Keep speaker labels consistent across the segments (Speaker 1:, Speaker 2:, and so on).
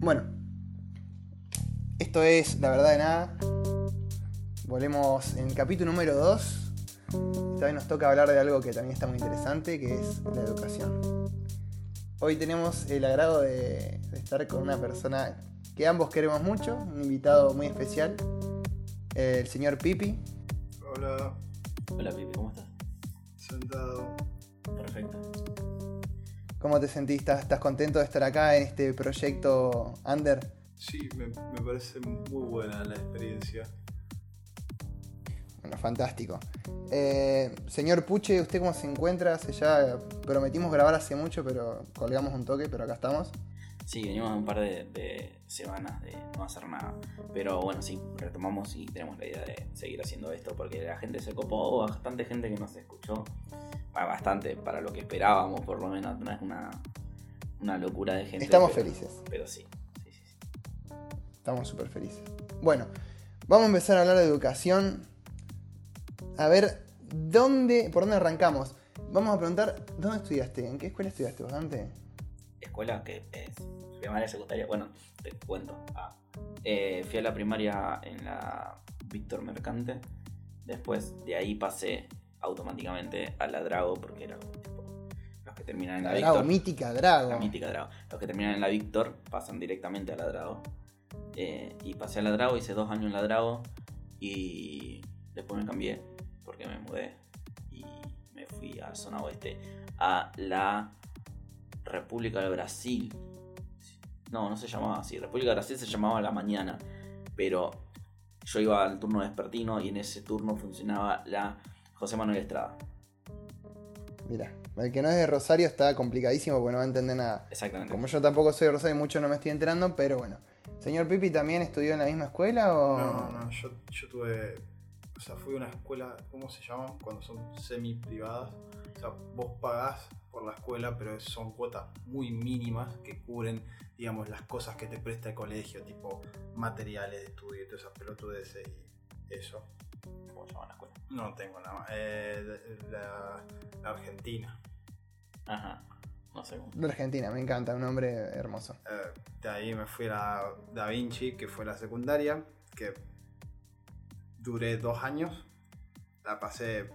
Speaker 1: Bueno, esto es La Verdad de Nada. Volvemos en el capítulo número 2. Esta vez nos toca hablar de algo que también está muy interesante, que es la educación. Hoy tenemos el agrado de, de estar con una persona que ambos queremos mucho, un invitado muy especial, el señor Pipi.
Speaker 2: Hola,
Speaker 3: Hola Pipi, ¿cómo estás?
Speaker 2: sentado.
Speaker 1: ¿Cómo te sentís? ¿Estás, estás contento de estar acá en este proyecto Under?
Speaker 2: Sí, me, me parece muy buena la experiencia.
Speaker 1: Bueno, fantástico. Eh, señor Puche, ¿usted cómo se encuentra? Hace ya prometimos grabar hace mucho, pero colgamos un toque, pero acá estamos.
Speaker 3: Sí, venimos un par de, de semanas de no hacer nada. Pero bueno, sí, retomamos y tenemos la idea de seguir haciendo esto porque la gente se copó, bastante gente que nos escuchó. Bastante, para lo que esperábamos, por lo menos. No es una, una locura de gente.
Speaker 1: Estamos
Speaker 3: pero-
Speaker 1: felices.
Speaker 3: Pero sí, sí, sí, sí.
Speaker 1: Estamos súper felices. Bueno, vamos a empezar a hablar de educación. A ver, ¿dónde, ¿por dónde arrancamos? Vamos a preguntar, ¿dónde estudiaste? ¿En qué escuela estudiaste vos, Dante?
Speaker 3: Escuela que es primaria, secundaria. Bueno, te cuento. Ah, eh, fui a la primaria en la Víctor Mercante. Después de ahí pasé automáticamente a la Drago porque era tipo, los que terminan en la,
Speaker 1: La Drago,
Speaker 3: Víctor.
Speaker 1: mítica Drago.
Speaker 3: La mítica Drago. Los que terminan en la Víctor pasan directamente a la Drago. Eh, y pasé a la Drago, hice dos años en la Drago y después me cambié porque me mudé y me fui a zona oeste, a la República del Brasil. No, no se llamaba así. República del Brasil se llamaba la mañana, pero yo iba al turno vespertino y en ese turno funcionaba la José Manuel Estrada.
Speaker 1: Mira, el que no es de Rosario está complicadísimo porque no va a entender nada.
Speaker 3: Exactamente.
Speaker 1: Como yo tampoco soy de Rosario, mucho no me estoy enterando, pero bueno. ¿Señor Pipi también estudió en la misma escuela o...?
Speaker 2: No, no, yo, yo tuve. O sea, fui a una escuela, ¿cómo se llama? Cuando son semi privadas. O sea, vos pagás por la escuela, pero son cuotas muy mínimas que cubren, digamos, las cosas que te presta el colegio, tipo materiales de estudio y todas esas pelotudeces y eso.
Speaker 3: ¿Cómo se llama la escuela?
Speaker 2: No tengo nada más. Eh, de- la, la Argentina.
Speaker 3: Ajá. No sé cómo.
Speaker 1: De Argentina, me encanta, un hombre hermoso.
Speaker 2: Eh, de ahí me fui a la Da Vinci, que fue la secundaria, que duré dos años, la pasé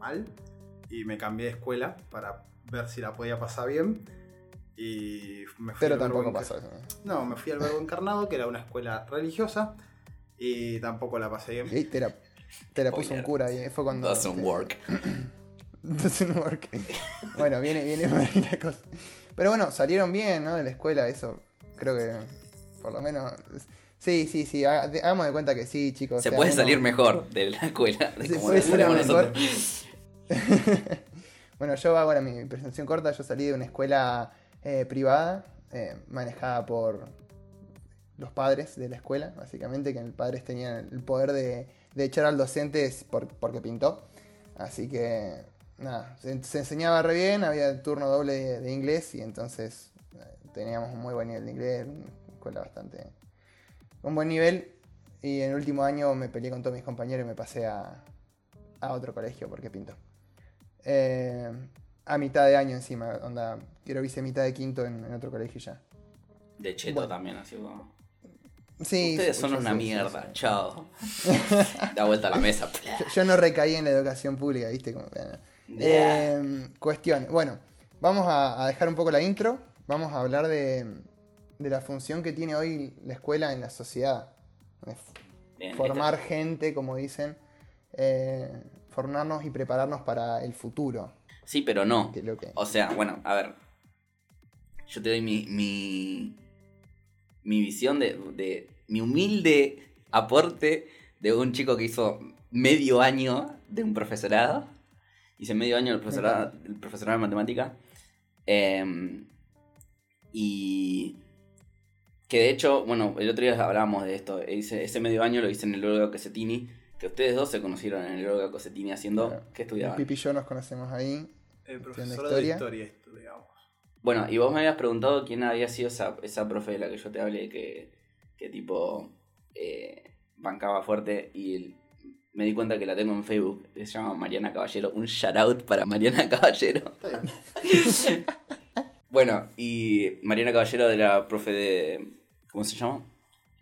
Speaker 2: mal y me cambié de escuela para ver si la podía pasar bien. Y me fui
Speaker 1: Pero
Speaker 2: al
Speaker 1: tampoco pasó eso.
Speaker 2: No, me fui al Verbo Encarnado, que era una escuela religiosa, y tampoco la pasé bien.
Speaker 1: Y te la, te la puso un cura y fue cuando...
Speaker 3: Doesn't work.
Speaker 1: Doesn't work. bueno, viene, viene por ahí la cosa. Pero bueno, salieron bien, ¿no? De la escuela, eso. Creo que por lo menos. Sí, sí, sí. ha- de- Hagamos de cuenta que sí, chicos. o
Speaker 3: Se
Speaker 1: sea,
Speaker 3: puede
Speaker 1: uno-
Speaker 3: salir mejor de la escuela. De
Speaker 1: Se
Speaker 3: como
Speaker 1: puede salir mejor.
Speaker 3: nosotros.
Speaker 1: bueno, yo hago ahora mi presentación corta. Yo salí de una escuela eh, privada, eh, manejada por los padres de la escuela, básicamente, que los padres tenían el poder de, de echar al docente por- porque pintó. Así que, nada, se, se enseñaba re bien, había turno doble de, de inglés y entonces eh, teníamos un muy buen nivel de inglés, una escuela bastante... Un buen nivel y en el último año me peleé con todos mis compañeros y me pasé a, a otro colegio porque pintó. Eh, a mitad de año encima, onda, quiero hice mitad de quinto en, en otro colegio ya.
Speaker 3: De cheto
Speaker 1: Bueno.
Speaker 3: también, así como.
Speaker 1: Sí,
Speaker 3: Ustedes son una mierda, chao. da vuelta a la mesa.
Speaker 1: Yo, yo no recaí en la educación pública, ¿viste? Como, eh, eh, cuestión. Bueno, vamos a, a dejar un poco la intro. Vamos a hablar de, de la función que tiene hoy la escuela en la sociedad.
Speaker 3: Bien,
Speaker 1: formar gente, como dicen. eh, formarnos y prepararnos para el futuro.
Speaker 3: Sí, pero no.
Speaker 1: Que que...
Speaker 3: O sea, bueno, a ver. Yo te doy mi. mi, mi visión de, de. mi humilde aporte de un chico que hizo medio año de un profesorado. Hice medio año del profesorado, del profesorado de matemática. Em, y. Que de hecho, bueno, el otro día hablábamos de esto. Hice, ese medio año lo hice en el Olga Cosetini. Que ustedes dos se conocieron en el Olga Cosetini haciendo.
Speaker 1: Claro.
Speaker 3: ¿Qué
Speaker 1: El
Speaker 3: estudiaban?
Speaker 1: Pipi y yo nos conocemos ahí.
Speaker 2: El
Speaker 1: de
Speaker 2: profesor
Speaker 1: historia.
Speaker 2: de historia estudiamos.
Speaker 3: Bueno, y vos me habías preguntado quién había sido esa, esa profe de la que yo te hablé, que, que tipo eh, bancaba fuerte y el- me di cuenta que la tengo en Facebook, que se llama Mariana Caballero. Un shout out para Mariana Caballero. Bueno, y Mariana Caballero de la profe de. ¿Cómo se llama?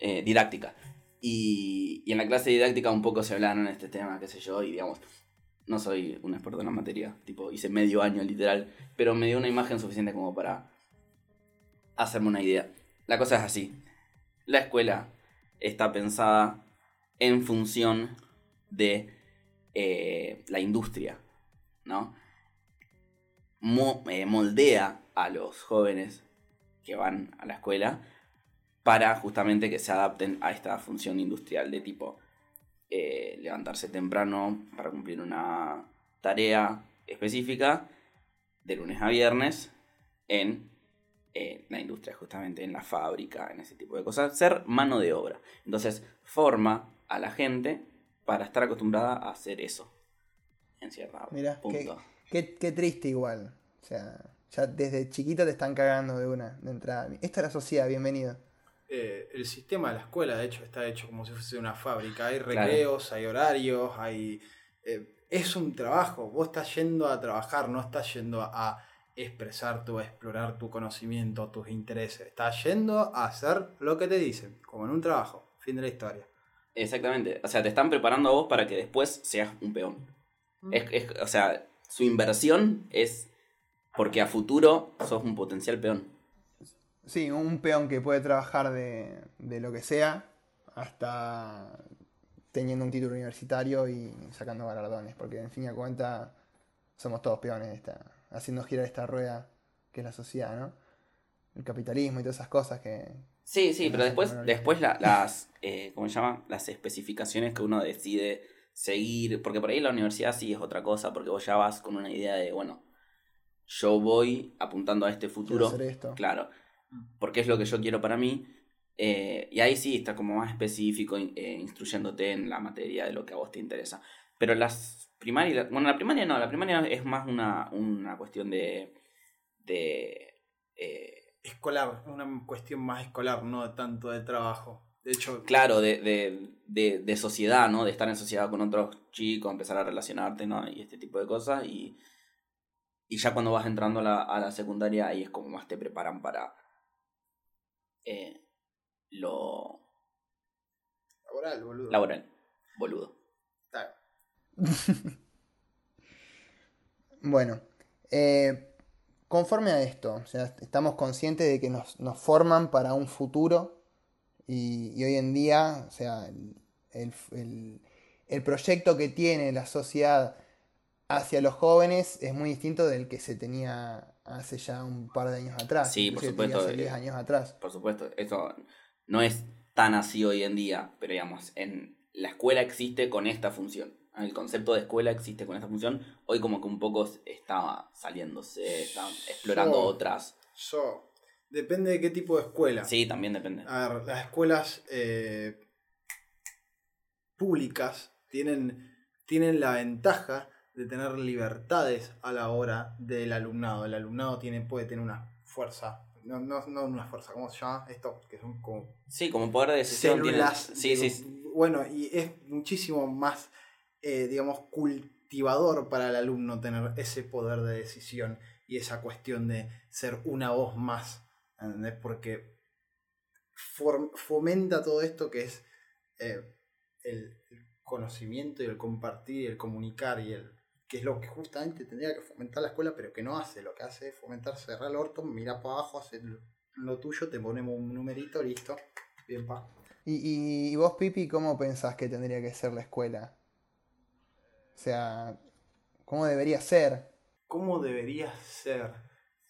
Speaker 3: Eh, didáctica. Y, y en la clase de didáctica un poco se hablaron de este tema, qué sé yo, y digamos, no soy un experto en la materia, tipo, hice medio año literal, pero me dio una imagen suficiente como para hacerme una idea. La cosa es así, la escuela está pensada en función de eh, la industria, ¿no? Eh, moldea a los jóvenes que van a la escuela para justamente que se adapten a esta función industrial de tipo eh, levantarse temprano para cumplir una tarea específica de lunes a viernes en eh, la industria, justamente en la fábrica, en ese tipo de cosas. Ser mano de obra. Entonces forma a la gente para estar acostumbrada a hacer eso. En cierta
Speaker 1: Mirá,
Speaker 3: punto.
Speaker 1: qué, qué, qué triste igual. O sea, ya desde chiquito te están cagando de una, de entrada. Esta es la sociedad, bienvenido.
Speaker 2: Eh, el sistema de la escuela, de hecho, está hecho como si fuese una fábrica. Hay recreos, hay horarios, hay... eh, es un trabajo. Vos estás yendo a trabajar, no estás yendo a expresar tu, a explorar tu conocimiento, tus intereses. Estás yendo a hacer lo que te dicen, como en un trabajo. Fin de la historia.
Speaker 3: Exactamente. O sea, te están preparando a vos para que después seas un peón. Es, es- o sea, su inversión es porque a futuro sos un potencial peón.
Speaker 1: Sí, un peón que puede trabajar de, de lo que sea hasta teniendo un título universitario y sacando galardones, porque en fin y a cuenta somos todos peones, esta, haciendo girar esta rueda que es la sociedad, ¿no? El capitalismo y todas esas cosas que...
Speaker 3: Sí, sí, pero después, después la- las, eh, ¿cómo se llama? Las especificaciones que uno decide seguir, porque por ahí la universidad sí es otra cosa, porque vos ya vas con una idea de, bueno, yo voy apuntando a este futuro,
Speaker 1: hacer esto.
Speaker 3: claro, porque es lo que yo quiero para mí, eh, y ahí sí está como más específico, eh, instruyéndote en la materia de lo que a vos te interesa. Pero las primarias, bueno, la primaria no, la primaria es más una, una cuestión de... de eh,
Speaker 2: Escolar, una cuestión más escolar, no tanto de trabajo. De hecho,
Speaker 3: Claro, de, de, de, de sociedad, ¿no? De estar en sociedad con otros chicos, empezar a relacionarte, ¿no? Y este tipo de cosas. Y, y ya cuando vas entrando a la, a la secundaria, ahí es como más te preparan para eh, lo
Speaker 2: laboral, boludo.
Speaker 3: laboral, boludo.
Speaker 2: Está-
Speaker 1: Bueno, eh, conforme a esto, o sea, estamos conscientes de que nos, nos forman para un futuro y, y hoy en día, o sea, el, el- el proyecto que tiene la sociedad hacia los jóvenes es muy distinto del que se tenía hace ya un par de años atrás.
Speaker 3: Sí, por supuesto,
Speaker 1: Hace
Speaker 3: eh,
Speaker 1: 10 años atrás.
Speaker 3: Por supuesto, eso no es tan así hoy en día, pero digamos, en la escuela existe con esta función. El concepto de escuela existe con esta función. Hoy como que un poco está saliéndose, está explorando
Speaker 2: Yo-
Speaker 3: otras.
Speaker 2: Yo, depende de qué tipo de escuela.
Speaker 3: Sí, también depende.
Speaker 2: A ver, las escuelas eh, públicas tienen, tienen la ventaja de tener libertades a la hora del alumnado. El alumnado tiene, puede tener una fuerza, no, no, no una fuerza, ¿cómo se llama? Esto, que son como
Speaker 3: Sí, como poder de decisión
Speaker 2: células.
Speaker 3: Sí, sí.
Speaker 2: Bueno, y es muchísimo más, eh, digamos, cultivador para el alumno tener ese poder de decisión y esa cuestión de ser una voz más. ¿entendés? Porque fomenta todo esto que es eh, el conocimiento y el compartir y el comunicar y el que es lo que justamente tendría que fomentar la escuela, pero que no hace. Lo que hace es fomentar, cerrar el orto, mira para abajo, hacer lo, tuyo, te ponemos un numerito, listo. Bien, pa.
Speaker 1: ¿Y, y, y vos, Pipi, cómo pensás que tendría que ser la escuela? O sea, ¿cómo debería ser?
Speaker 2: ¿Cómo debería ser?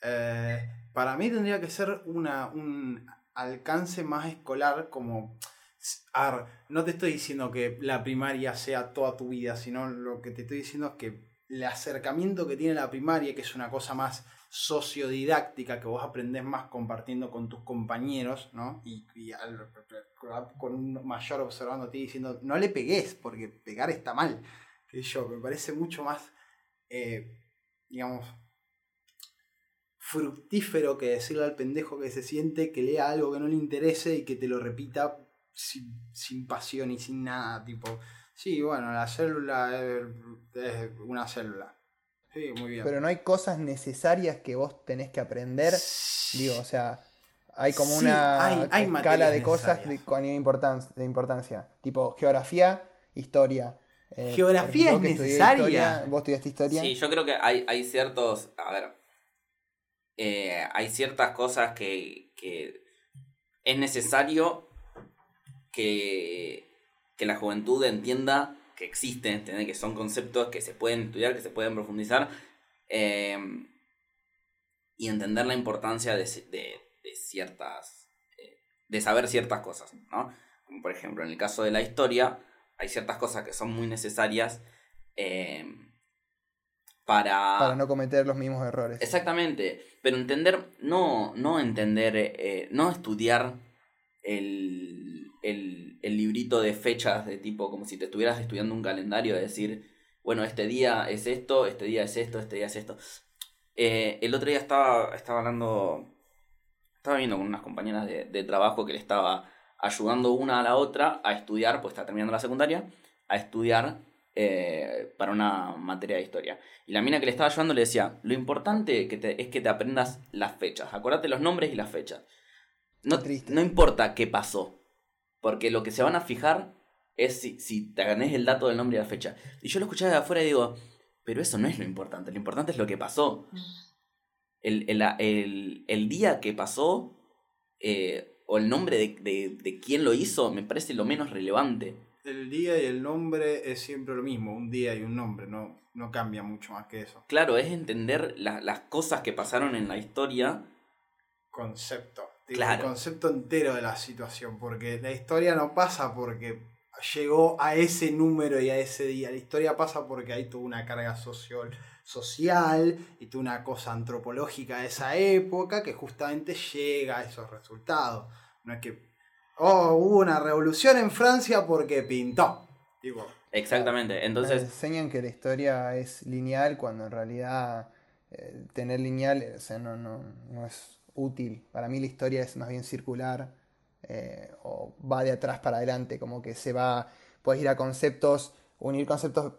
Speaker 2: Eh, para mí tendría que ser una, un alcance más escolar como... No te estoy diciendo que la primaria sea toda tu vida, sino lo que te estoy diciendo es que el acercamiento que tiene la primaria, que es una cosa más sociodidáctica, que vos aprendés más compartiendo con tus compañeros, ¿no? Y, y con un mayor observando a ti diciendo, no le pegues, porque pegar está mal. Que yo, me parece mucho más, eh, digamos, fructífero que decirle al pendejo que se siente que lea algo que no le interese y que te lo repita sin, sin pasión y sin nada, tipo, sí, bueno, la célula es, es una célula. Sí, muy bien.
Speaker 1: pero no hay cosas necesarias que vos tenés que aprender. Digo, o sea, hay como
Speaker 2: Sí,
Speaker 1: una
Speaker 2: hay- hay
Speaker 1: escala de cosas de, con importan- de importancia. Tipo geografía, historia. Eh,
Speaker 2: ¿Geografía es necesaria?
Speaker 1: historia, vos estudiaste historia.
Speaker 3: Sí, yo creo que hay, hay ciertos. A ver. eh, hay ciertas cosas que, que es necesario que, que la juventud entienda que existen, entender que son conceptos que se pueden estudiar, que se pueden profundizar. eh, y entender la importancia de, ci- de- de ciertas. eh, de saber ciertas cosas, ¿no? Como por ejemplo, en el caso de la historia, hay ciertas cosas que son muy necesarias. eh, para,
Speaker 1: Para no cometer los mismos errores.
Speaker 3: Exactamente, pero entender, no, no entender, no estudiar el, el, el librito de fechas de tipo como si te estuvieras estudiando un calendario, de decir, bueno, este día es esto, este día es esto, este día es esto. Eh, el otro día estaba, estaba hablando, estaba viendo con unas compañeras de, de trabajo que le estaba ayudando una a la otra a estudiar, pues está terminando la secundaria, a estudiar eh, para una materia de historia. Y la mina que le estaba ayudando le decía, lo importante que te- es que te aprendas las fechas. Acordate los nombres y las fechas. No, no importa qué pasó. Porque lo que se van a fijar es si, si te ganés el dato del nombre y la fecha. Y yo lo escuchaba de afuera y digo, pero eso no es lo importante. Lo importante es lo que pasó. El, el, el- el día que pasó eh, o el nombre de, de, de quién lo hizo me parece lo menos relevante.
Speaker 2: El día y el nombre es siempre lo mismo, un día y un nombre, no, no cambia mucho más que eso.
Speaker 3: Claro, es entender la- las cosas que pasaron en la historia
Speaker 2: Concepto.
Speaker 3: Claro.
Speaker 2: El concepto entero de la situación, porque la historia no pasa porque llegó a ese número y a ese día. La historia pasa porque hay toda una carga social, social y toda una cosa antropológica de esa época que justamente llega a esos resultados. No es que, oh, hubo una revolución en Francia porque pintó. Digo,
Speaker 3: Exactamente.
Speaker 1: Nos
Speaker 3: Entonces,
Speaker 1: enseñan que la historia es lineal cuando en realidad eh, tener lineal o sea, no, no, no es útil. Para mí la historia es más bien circular eh, o va de atrás para adelante, como que se va, puedes ir a conceptos, unir conceptos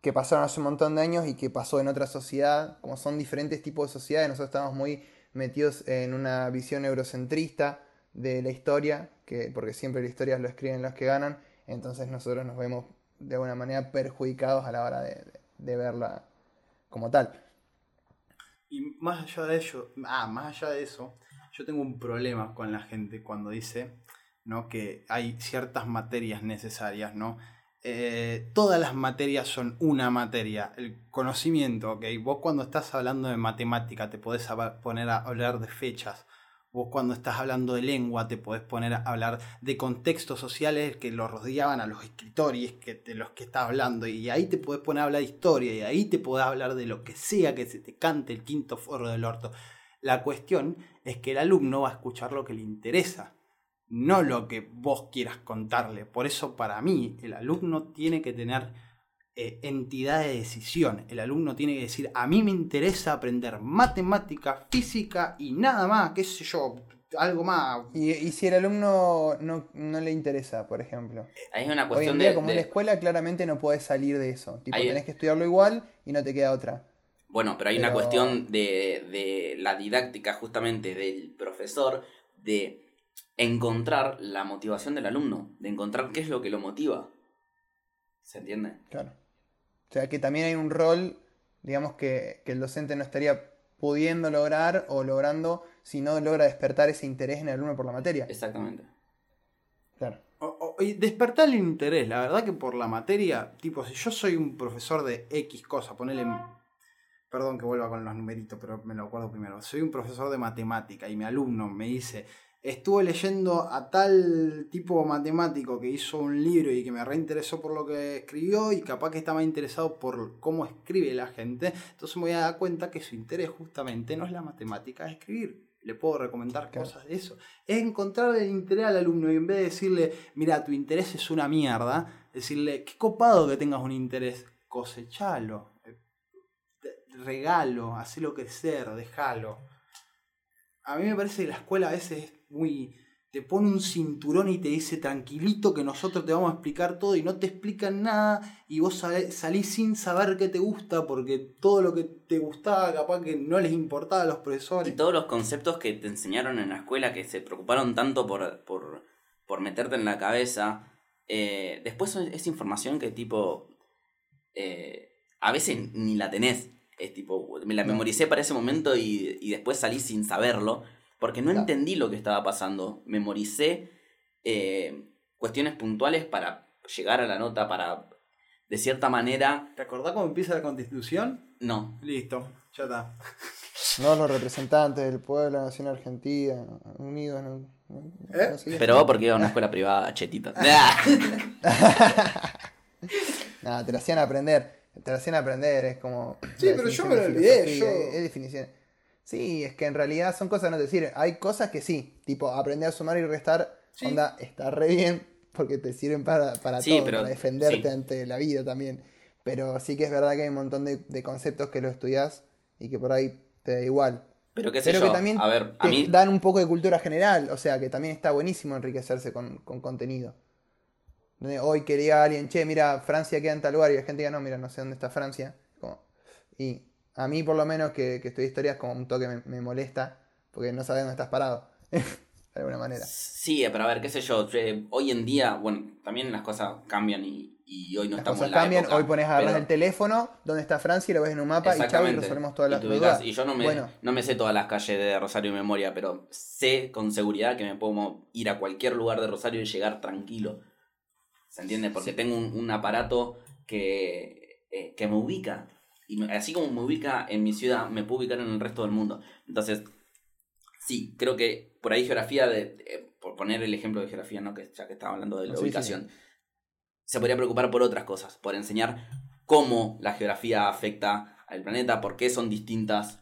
Speaker 1: que pasaron hace un montón de años y que pasó en otra sociedad, como son diferentes tipos de sociedades, nosotros estamos muy metidos en una visión eurocentrista de la historia, que, porque siempre la historia lo escriben los que ganan, entonces nosotros nos vemos de alguna manera perjudicados a la hora de, verla como tal.
Speaker 2: Y más allá de ello, ah, más allá de eso, yo tengo un problema con la gente cuando dice ¿no? que hay ciertas materias necesarias, ¿no? Eh, todas las materias son una materia. El conocimiento, ¿ok? Vos cuando estás hablando de matemática te podés poner a hablar de fechas. Vos cuando estás hablando de lengua te podés poner a hablar de contextos sociales que los rodeaban a los escritores que, de los que estás hablando. Y ahí te podés poner a hablar de historia y ahí te podés hablar de lo que sea que se te cante el quinto forro del orto. La cuestión es que el alumno va a escuchar lo que le interesa, no lo que vos quieras contarle. Por eso para mí el alumno tiene que tener eh, entidad de decisión. El alumno tiene que decir, a mí me interesa aprender matemática, física y nada más, qué sé yo, algo más.
Speaker 1: Y, y si el alumno no, no le interesa, por ejemplo.
Speaker 3: ahí es una
Speaker 1: Hoy
Speaker 3: cuestión
Speaker 1: en día,
Speaker 3: de,
Speaker 1: como en la escuela, claramente no puedes salir de eso. Tipo,
Speaker 3: Ahí-
Speaker 1: tenés que estudiarlo igual y no te queda otra.
Speaker 3: Bueno, pero hay una cuestión de, de la didáctica justamente del profesor de encontrar la motivación del alumno, de encontrar qué es lo que lo motiva. ¿Se entiende?
Speaker 1: Claro. O sea que también hay un rol, digamos, que, que el docente no estaría pudiendo lograr o logrando si no logra despertar ese interés en el alumno por la materia.
Speaker 3: Exactamente.
Speaker 1: Claro.
Speaker 2: O- o- y despertar el interés, la verdad que por la materia, tipo, si yo soy un profesor de X cosa, ponele. Perdón que vuelva con los numeritos, pero me lo acuerdo primero. Soy un profesor de matemática y mi alumno me dice, estuve leyendo a tal tipo matemático que hizo un libro y que me reinteresó por lo que escribió y capaz que estaba interesado por cómo escribe la gente, entonces me voy a dar cuenta que su interés justamente no es la matemática, es escribir. Le puedo recomendar
Speaker 1: Claro.
Speaker 2: cosas de eso. Es encontrar el interés al alumno y en vez de decirle, mira, tu interés es una mierda, decirle, qué copado que tengas un interés, cosechalo, eh, regalo, hacelo crecer, déjalo. A mí me parece que la escuela a veces es muy te pone un cinturón y te dice tranquilito que nosotros te vamos a explicar todo y no te explican nada y vos sal- salís sin saber qué te gusta porque todo lo que te gustaba capaz que no les importaba a los
Speaker 3: Y
Speaker 2: profesores.
Speaker 3: todos los conceptos que te enseñaron en la escuela, que se preocuparon tanto por, por, por meterte en la cabeza, eh, después es información que tipo, eh, a veces ni la tenés. Es tipo, me la memoricé para ese momento y, y después salí sin saberlo, porque no
Speaker 1: Claro.
Speaker 3: entendí lo que estaba pasando. Memoricé eh, cuestiones puntuales para llegar a la nota, para, de cierta manera,
Speaker 2: ¿Te acordás cómo empieza la constitución?
Speaker 3: no.
Speaker 2: Listo, ya está.
Speaker 1: No los representantes del pueblo, la nación argentina, unidos. No, no-
Speaker 2: ¿Eh?
Speaker 1: no sé qué.
Speaker 3: Pero vos porque iba a una escuela privada, chetito.
Speaker 1: Nada, te lo hacían aprender. Te lo hacían aprender, es como.
Speaker 2: Sí, pero yo me lo olvidé,
Speaker 1: filosofía,
Speaker 2: yo-
Speaker 1: Es, es definición. Sí, es que en realidad son cosas que no te sirven. Hay cosas que sí, tipo aprender a sumar y restar,
Speaker 2: Sí.
Speaker 1: onda, está re bien, porque te sirven para, para
Speaker 3: Sí,
Speaker 1: todo,
Speaker 3: pero-
Speaker 1: para defenderte
Speaker 3: sí.
Speaker 1: ante la vida también. Pero sí que es verdad que hay un montón de, de conceptos que lo estudias y que por ahí te da igual.
Speaker 3: Pero qué sé
Speaker 1: Pero
Speaker 3: yo,
Speaker 1: que también
Speaker 3: a ver, a
Speaker 1: te
Speaker 3: mí...
Speaker 1: dan un poco de cultura general, o sea que también está buenísimo enriquecerse con, con contenido. Hoy quería alguien, che, mira, Francia queda en tal lugar, y la gente diga, no, mira, no sé dónde está Francia. Como- y a mí, por lo menos, que, que estudié historia, es como un toque me, me molesta, porque no sabes dónde estás parado, de alguna manera.
Speaker 3: Sí, pero a ver, qué sé yo, eh, hoy en día, bueno, también las cosas cambian y, y hoy no
Speaker 1: Las
Speaker 3: estamos
Speaker 1: cosas
Speaker 3: en la
Speaker 1: cambian,
Speaker 3: época,
Speaker 1: hoy pones a agarrar
Speaker 3: pero-
Speaker 1: el teléfono, dónde está Francia, y lo ves en un mapa, y chau, y resolvemos todas las
Speaker 3: Y
Speaker 1: dudas.
Speaker 3: Y yo no me,
Speaker 1: Bueno,
Speaker 3: no me sé todas las calles de Rosario de memoria, pero sé con seguridad que me puedo ir a cualquier lugar de Rosario y llegar tranquilo. ¿Se entiende? Porque tengo un, un aparato que, eh, que me ubica. Y me- así como me ubica en mi ciudad, me puedo ubicar en el resto del mundo. Entonces, sí, creo que por ahí geografía, de, eh, por poner el ejemplo de geografía, ¿no? que ya que estaba hablando de la
Speaker 1: Sí, sí,
Speaker 3: ubicación, se podría preocupar por otras cosas, por enseñar cómo la geografía afecta al planeta, por qué son distintas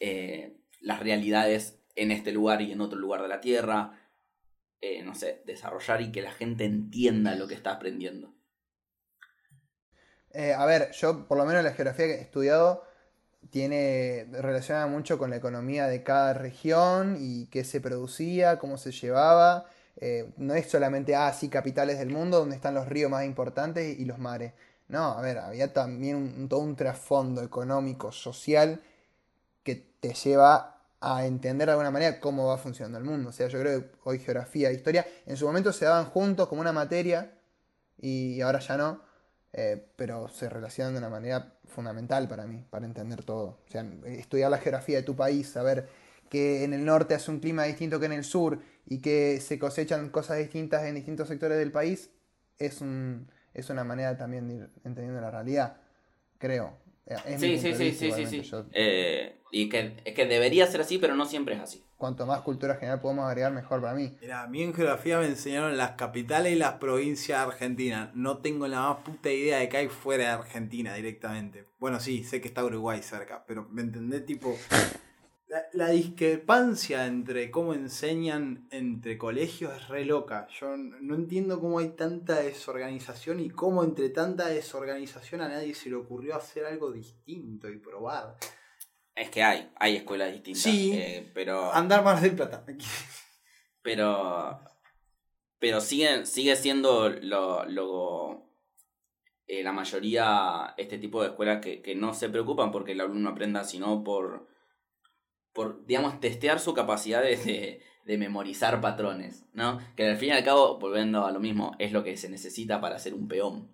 Speaker 3: eh, las realidades en este lugar y en otro lugar de la Tierra. Eh, no sé, desarrollar y que la gente entienda lo que está aprendiendo.
Speaker 1: Eh, a ver, yo por lo menos la geografía que he estudiado tiene relaciona mucho con la economía de cada región y qué se producía, cómo se llevaba. Eh, no es solamente, ah, capitales del mundo donde están los ríos más importantes y los mares. No, a ver, había también un- todo un trasfondo económico, social, que te lleva a entender de alguna manera cómo va funcionando el mundo. O sea, yo creo que hoy geografía e historia en su momento se daban juntos como una materia y ahora ya no, eh, pero se relacionan de una manera fundamental para mí, para entender todo. O sea, estudiar la geografía de tu país, saber que en el norte hace un clima distinto que en el sur y que se cosechan cosas distintas en distintos sectores del país, es, un, es una manera también de ir entendiendo la realidad, creo. Eh, es
Speaker 3: Sí, sí, sí, sí, sí, sí.
Speaker 1: Yo-
Speaker 3: Eh, y que, es que debería ser así, pero no siempre es así.
Speaker 1: Cuanto más cultura general podemos agregar, mejor para mí.
Speaker 2: Mira, a mí en geografía me enseñaron las capitales y las provincias de Argentina. No tengo la más puta idea de que hay fuera de Argentina directamente. Bueno, sí, sé que está Uruguay cerca, pero ¿me entendés? Tipo, la, la discrepancia entre cómo enseñan entre colegios es re loca. Yo no entiendo cómo hay tanta desorganización y cómo entre tanta desorganización a nadie se le ocurrió hacer algo distinto y probar.
Speaker 3: Es que hay, hay escuelas distintas.
Speaker 2: Sí.
Speaker 3: eh, pero.
Speaker 2: Andar más del plata.
Speaker 3: Pero. Pero sigue, sigue siendo lo, lo- eh, la mayoría este tipo de escuelas que, que no se preocupan porque el alumno aprenda, sino por, por digamos, testear su capacidad de, de- de memorizar patrones, ¿no? Que al fin y al cabo, volviendo a lo mismo, es lo que se necesita para ser un peón.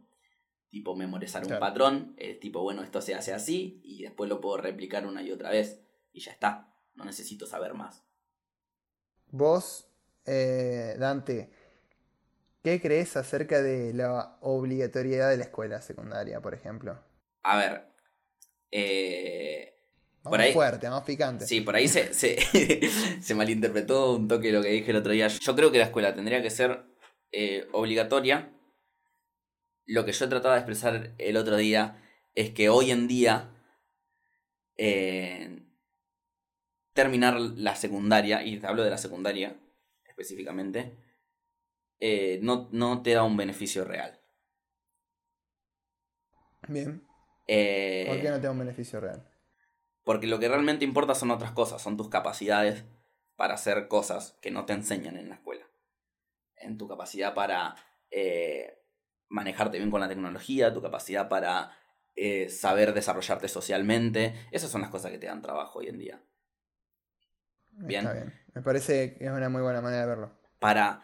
Speaker 3: Tipo, memorizar un patrón, es tipo, bueno, esto se hace así y después lo puedo replicar una y otra vez y ya está. No necesito saber más.
Speaker 1: Vos, eh, Dante, ¿qué crees acerca de la obligatoriedad de la escuela secundaria, por ejemplo?
Speaker 3: A ver. Eh,
Speaker 1: Vamos
Speaker 3: Por ahí-
Speaker 1: fuerte, vamos picante.
Speaker 3: sí, por ahí se, se, se malinterpretó un toque lo que dije el otro día. Yo creo que la escuela tendría que ser eh, obligatoria. Lo que yo trataba de expresar el otro día es que hoy en día eh, terminar la secundaria, y hablo de la secundaria específicamente, eh, no, no te da un beneficio real.
Speaker 1: Bien.
Speaker 3: Eh,
Speaker 1: ¿Por qué no te da un beneficio real?
Speaker 3: Porque lo que realmente importa son otras cosas, son tus capacidades para hacer cosas que no te enseñan en la escuela. en tu capacidad para eh, manejarte bien con la tecnología, tu capacidad para eh, saber desarrollarte socialmente. Esas son las cosas que te dan trabajo hoy en día.
Speaker 1: Bien. Está bien. Me parece que es una muy buena manera de verlo.
Speaker 3: Para,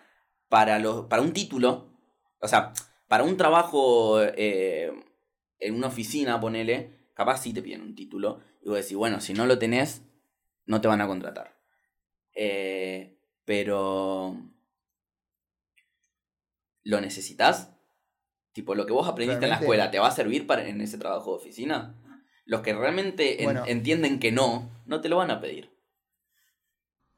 Speaker 3: para, los, para un título, o sea, para un trabajo eh, en una oficina, ponele, capaz sí te piden un título. Y vos decís, bueno, si no lo tenés, no te van a contratar. Eh, pero... ¿Lo necesitas? Tipo, lo que vos aprendiste en la escuela, ¿te va a servir para, en ese trabajo de oficina? Los que realmente entienden que no, no te lo van a pedir.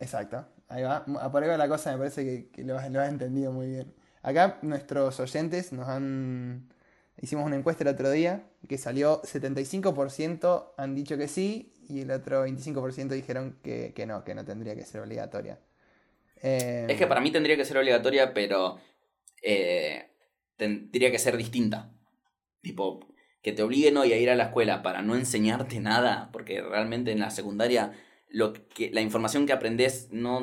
Speaker 1: Exacto. Ahí va. Por ahí va la cosa, me parece que, lo, has entendido muy bien. Acá nuestros oyentes nos han... Hicimos una encuesta el otro día que salió 75% han dicho que sí y el otro 25% dijeron que, no, que no tendría que ser obligatoria.
Speaker 3: Es que para mí tendría que ser obligatoria, pero eh, tendría que ser distinta. Tipo, que te obliguen hoy a ir a la escuela para no enseñarte nada, porque realmente en la secundaria lo que, la información que aprendes no...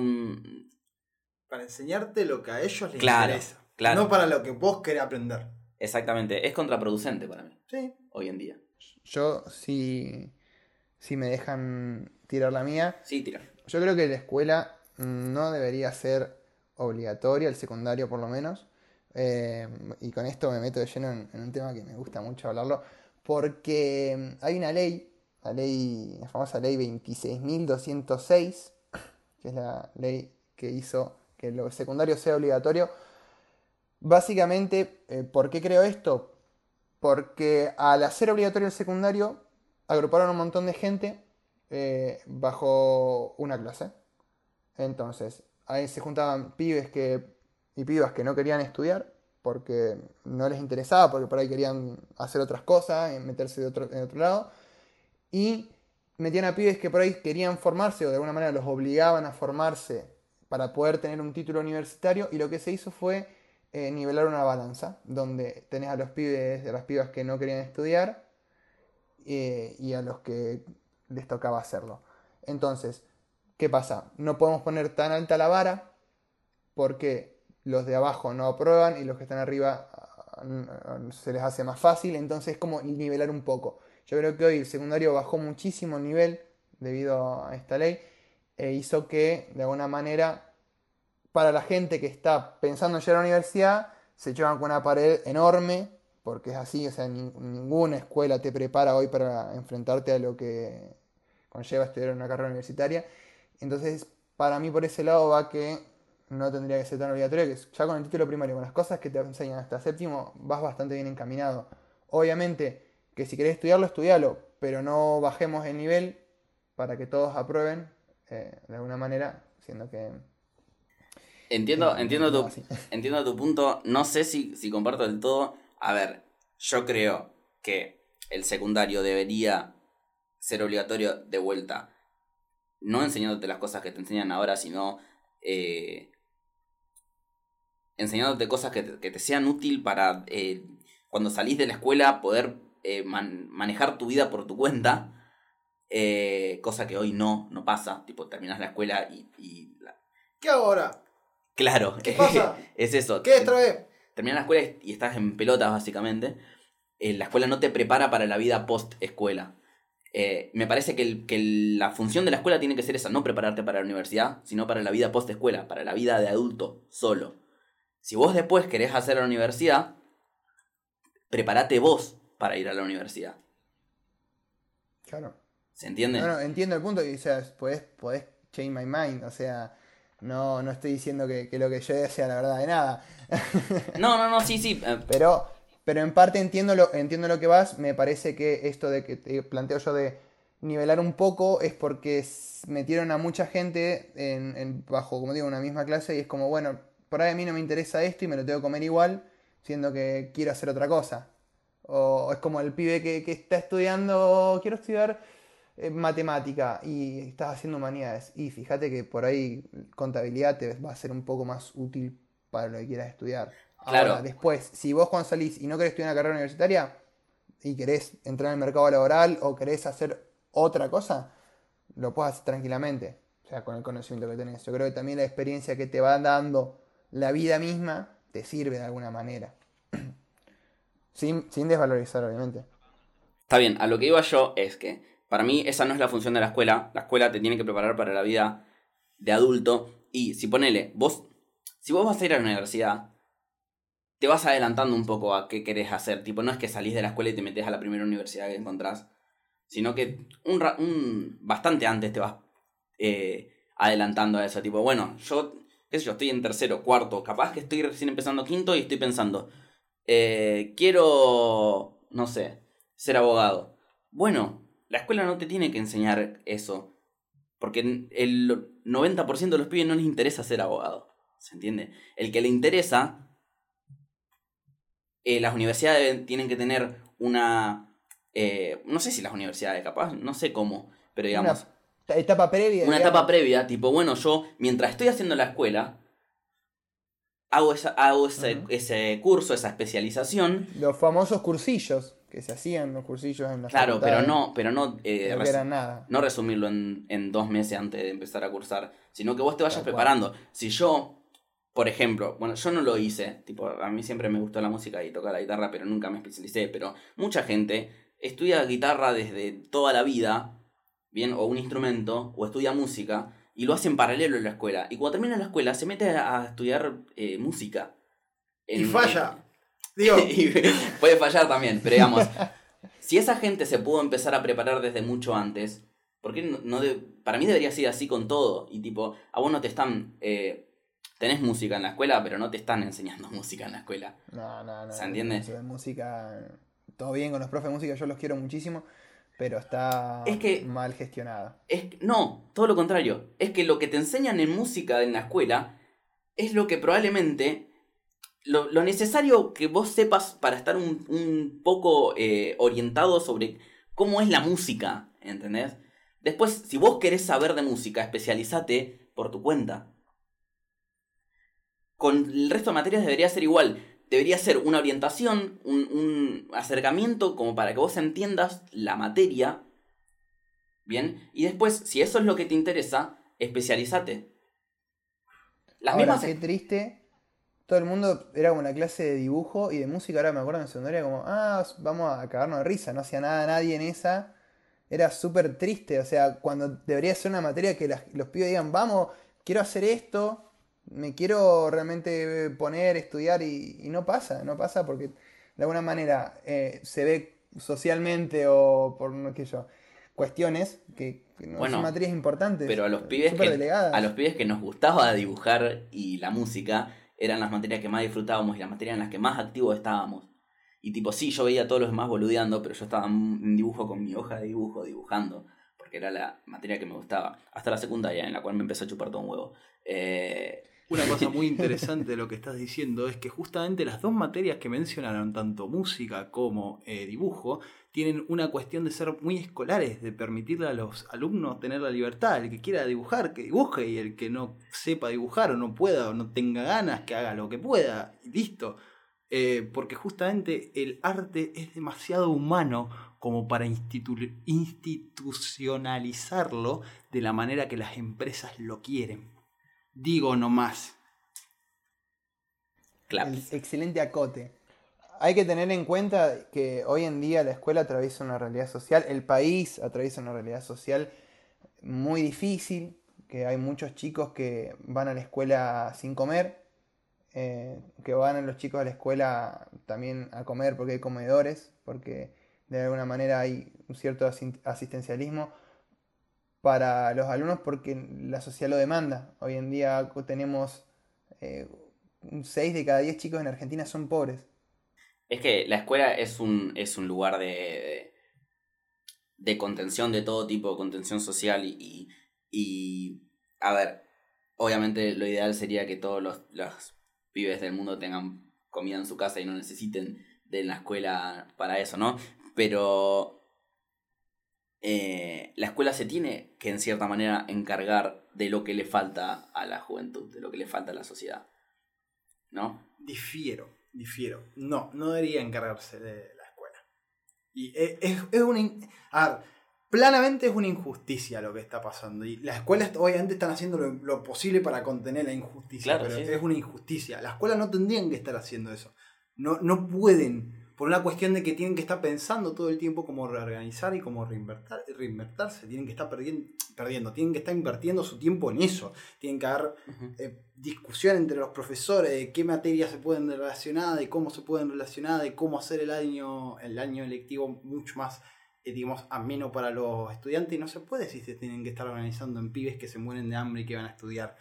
Speaker 2: Para enseñarte lo que a ellos les interesa. Claro. No para lo que vos querés aprender.
Speaker 3: Exactamente, es contraproducente para mí. Sí. Hoy en día.
Speaker 1: Yo, si, si me dejan tirar la mía.
Speaker 3: Sí, tira.
Speaker 1: Yo creo que la escuela no debería ser obligatoria, el secundario por lo menos. Eh, y con esto me meto de lleno en, un tema que me gusta mucho hablarlo, porque hay una ley, la ley, famosa ley 26.206, que es la ley que hizo que lo secundario sea obligatorio. Básicamente, eh, ¿por qué creo esto? Porque al hacer obligatorio el secundario, agruparon un montón de gente eh, bajo una clase. Entonces, ahí se juntaban pibes que y pibas que no querían estudiar porque no les interesaba, porque por ahí querían hacer otras cosas, meterse de otro, en otro lado. Y metían a pibes que por ahí querían formarse o de alguna manera los obligaban a formarse para poder tener un título universitario. Y lo que se hizo fue eh, nivelar una balanza, donde tenés a los pibes, a las pibas que no querían estudiar eh, y a los que les tocaba hacerlo. Entonces, ¿qué pasa? No podemos poner tan alta la vara porque los de abajo no aprueban y los que están arriba ah, se les hace más fácil, entonces es como nivelar un poco. Yo creo que hoy el secundario bajó muchísimo el nivel debido a esta ley e hizo que de alguna manera para la gente que está pensando en llegar a la universidad se llevan con una pared enorme porque es así, o sea, ninguna escuela te prepara hoy para enfrentarte a lo que conlleva estudiar una carrera universitaria. Entonces, para mí por ese lado va que no tendría que ser tan obligatorio, que ya con el título primario, con las cosas que te enseñan hasta séptimo, vas bastante bien encaminado. Obviamente que si querés estudiarlo, estudialo, pero no bajemos el nivel para que todos aprueben eh, de alguna manera, siendo que...
Speaker 3: Entiendo, entiendo, tu, entiendo tu punto, no sé si, si comparto del todo. A ver, yo creo que el secundario debería ser obligatorio de vuelta, no enseñándote las cosas que te enseñan ahora, sino eh, enseñándote cosas que te, sean útil para eh, cuando salís de la escuela poder eh, manejar tu vida por tu cuenta. Eh, cosa que hoy no, no pasa. Tipo, terminas la escuela y.
Speaker 2: ¿Qué ahora?
Speaker 3: Claro,
Speaker 2: ¿Qué pasa?
Speaker 3: es eso.
Speaker 2: ¿Qué vez?
Speaker 3: Terminas la escuela y estás en pelotas, básicamente. la escuela no te prepara para la vida post-escuela. me parece que, que, la función de la escuela tiene que ser esa, no prepararte para la universidad, sino para la vida post-escuela, para la vida de adulto, solo. Si vos después querés hacer la universidad, prepárate vos para ir a la universidad.
Speaker 1: Claro.
Speaker 3: ¿Se entiende?
Speaker 1: No, no, entiendo el punto y o sea, podés, change my mind, o sea, no, no estoy diciendo que, lo que yo sea la verdad de nada.
Speaker 3: no, no, no, sí, sí.
Speaker 1: Eh. Pero, pero en parte entiendo lo, entiendo lo que vas, me parece que esto de que te planteo yo de nivelar un poco es porque metieron a mucha gente en, en, bajo, como digo, una misma clase y es como, bueno, por ahí a mí no me interesa esto y me lo tengo que comer igual, siendo que quiero hacer otra cosa. O es como el pibe que, está estudiando, quiero estudiar eh, matemática y estás haciendo humanidades. Y fíjate que por ahí contabilidad te va a ser un poco más útil para lo que quieras estudiar. Ahora, después, si vos cuando salís y no querés estudiar una carrera universitaria y querés entrar en el mercado laboral o querés hacer otra cosa, lo puedes hacer tranquilamente. O sea, con el conocimiento que tenés. Yo creo que también la experiencia que te va dando la vida misma te sirve de alguna manera. sin, sin desvalorizar, obviamente.
Speaker 3: Está bien, a lo que iba yo es que para mí esa no es la función de la escuela. La escuela te tiene que preparar para la vida de adulto. Y si ponele, vos, si vos vas a ir a la universidad, te vas adelantando un poco a qué querés hacer. Tipo, no es que salís de la escuela y te metes a la primera universidad que encontrás, sino que un, un bastante antes te vas eh, adelantando a eso. Tipo, bueno, yo, qué yo, estoy en tercero, cuarto, capaz que estoy recién empezando quinto y estoy pensando, eh, quiero, no sé, ser abogado. Bueno, la escuela no te tiene que enseñar eso. Porque el 90% de los pibes no les interesa ser abogado. ¿Se entiende? El que le interesa, eh, las universidades tienen que tener una... Eh, no sé si las universidades, capaz, no sé cómo, pero digamos...
Speaker 1: etapa previa.
Speaker 3: Una etapa previa, tipo, bueno, yo mientras estoy haciendo la escuela, hago, esa, hago ese, ese curso, esa especialización.
Speaker 1: Los famosos cursillos que se hacían los cursillos en la
Speaker 3: Claro, pero no, pero no,
Speaker 1: eh, no, nada.
Speaker 3: no resumirlo en, en, dos meses antes de empezar a cursar, sino que vos te vayas preparando. Si yo, por ejemplo, bueno, yo no lo hice, tipo, a mí siempre me gustó la música y tocar la guitarra, pero nunca me especialicé, pero mucha gente estudia guitarra desde toda la vida, bien, o un instrumento, o estudia música, y lo hace en paralelo en la escuela. Y cuando termina la escuela se mete a estudiar eh, música.
Speaker 2: y falla.
Speaker 3: puede fallar también, pero digamos, si esa gente se pudo empezar a preparar desde mucho antes, porque no, para mí debería ser así con todo. Y tipo, a vos no te están... Eh, tenés música en la escuela, pero no te están enseñando música en la escuela.
Speaker 1: No, no, no.
Speaker 3: ¿Se entiende?
Speaker 1: música, todo bien con los profes de música, yo los quiero muchísimo, pero está
Speaker 3: es que,
Speaker 1: mal gestionada.
Speaker 3: Es, no, todo lo contrario. Es que lo que te enseñan en música en la escuela es lo que probablemente lo, necesario que vos sepas para estar un, poco eh, orientado sobre cómo es la música, ¿entendés? Después, si vos querés saber de música, especializate por tu cuenta. Con el resto de materias debería ser igual. Debería ser una orientación, un, un acercamiento como para que vos entiendas la materia. Bien. Y después, si eso es lo que te interesa, especializate.
Speaker 1: Las Ahora, mismas... qué triste todo el mundo era como una clase de dibujo y de música, ahora me acuerdo en secundaria como, ah, vamos a cagarnos de risa, no hacía nada nadie en esa. Era súper triste, o sea, cuando debería ser una materia que los pibes digan, vamos, quiero hacer esto, me quiero realmente poner, estudiar y, no pasa, no pasa porque de alguna manera eh, se ve socialmente o por no qué yo, cuestiones que, no son materias importantes.
Speaker 3: Pero a los pibes que, a los pibes que nos gustaba dibujar y la música, eran las materias que más disfrutábamos y las materias en las que más activos estábamos. Y tipo, sí, yo veía a todos los demás boludeando, pero yo estaba en dibujo con mi hoja de dibujo, dibujando, porque era la materia que me gustaba. Hasta la secundaria, en la cual me empezó a chupar todo un huevo. Eh...
Speaker 2: Una cosa muy interesante de lo que estás diciendo es que justamente las dos materias que mencionaron, tanto música como eh, dibujo, tienen una cuestión de ser muy escolares, de permitirle a los alumnos tener la libertad. El que quiera dibujar, que dibuje, y el que no sepa dibujar o no pueda o no tenga ganas, que haga lo que pueda, y listo. Eh, porque justamente el arte es demasiado humano como para institucionalizarlo de la manera que las empresas lo quieren. Digo nomás.
Speaker 1: excelente acote. Hay que tener en cuenta que hoy en día la escuela atraviesa una realidad social, el país atraviesa una realidad social muy difícil, que hay muchos chicos que van a la escuela sin comer, eh, que van a los chicos a la escuela también a comer porque hay comedores, porque de alguna manera hay un cierto asistencialismo para los alumnos porque la sociedad lo demanda. Hoy en día tenemos eh, 6 de cada 10 chicos en Argentina son pobres.
Speaker 3: Es que la escuela es un, es un lugar de, de, contención de todo tipo, contención social y, y, a ver, obviamente lo ideal sería que todos los, los pibes del mundo tengan comida en su casa y no necesiten de la escuela para eso, ¿no? Pero eh, la escuela se tiene que en cierta manera encargar de lo que le falta a la juventud, de lo que le falta a la sociedad. ¿No?
Speaker 2: Difiero, difiero. No, no debería encargarse de la escuela. Y es, es, una... A ver, planamente es una injusticia lo que está pasando. Y las escuelas obviamente están haciendo lo, lo posible para contener la injusticia,
Speaker 3: Claro,
Speaker 2: pero
Speaker 3: sí,
Speaker 2: es una injusticia. Las escuelas no tendrían que estar haciendo eso. No, no pueden, por una cuestión de que tienen que estar pensando todo el tiempo cómo reorganizar y cómo reinvertir, reinvertirse. Tienen que estar perdiendo, perdiendo, tienen que estar invirtiendo su tiempo en eso. Tienen que haber eh, discusión entre los profesores de qué materias se pueden relacionar, de cómo se pueden relacionar, de cómo hacer el año, el año lectivo mucho más, eh, digamos, ameno para los estudiantes. Y no se puede si se tienen que estar organizando en pibes que se mueren de hambre y que van a estudiar.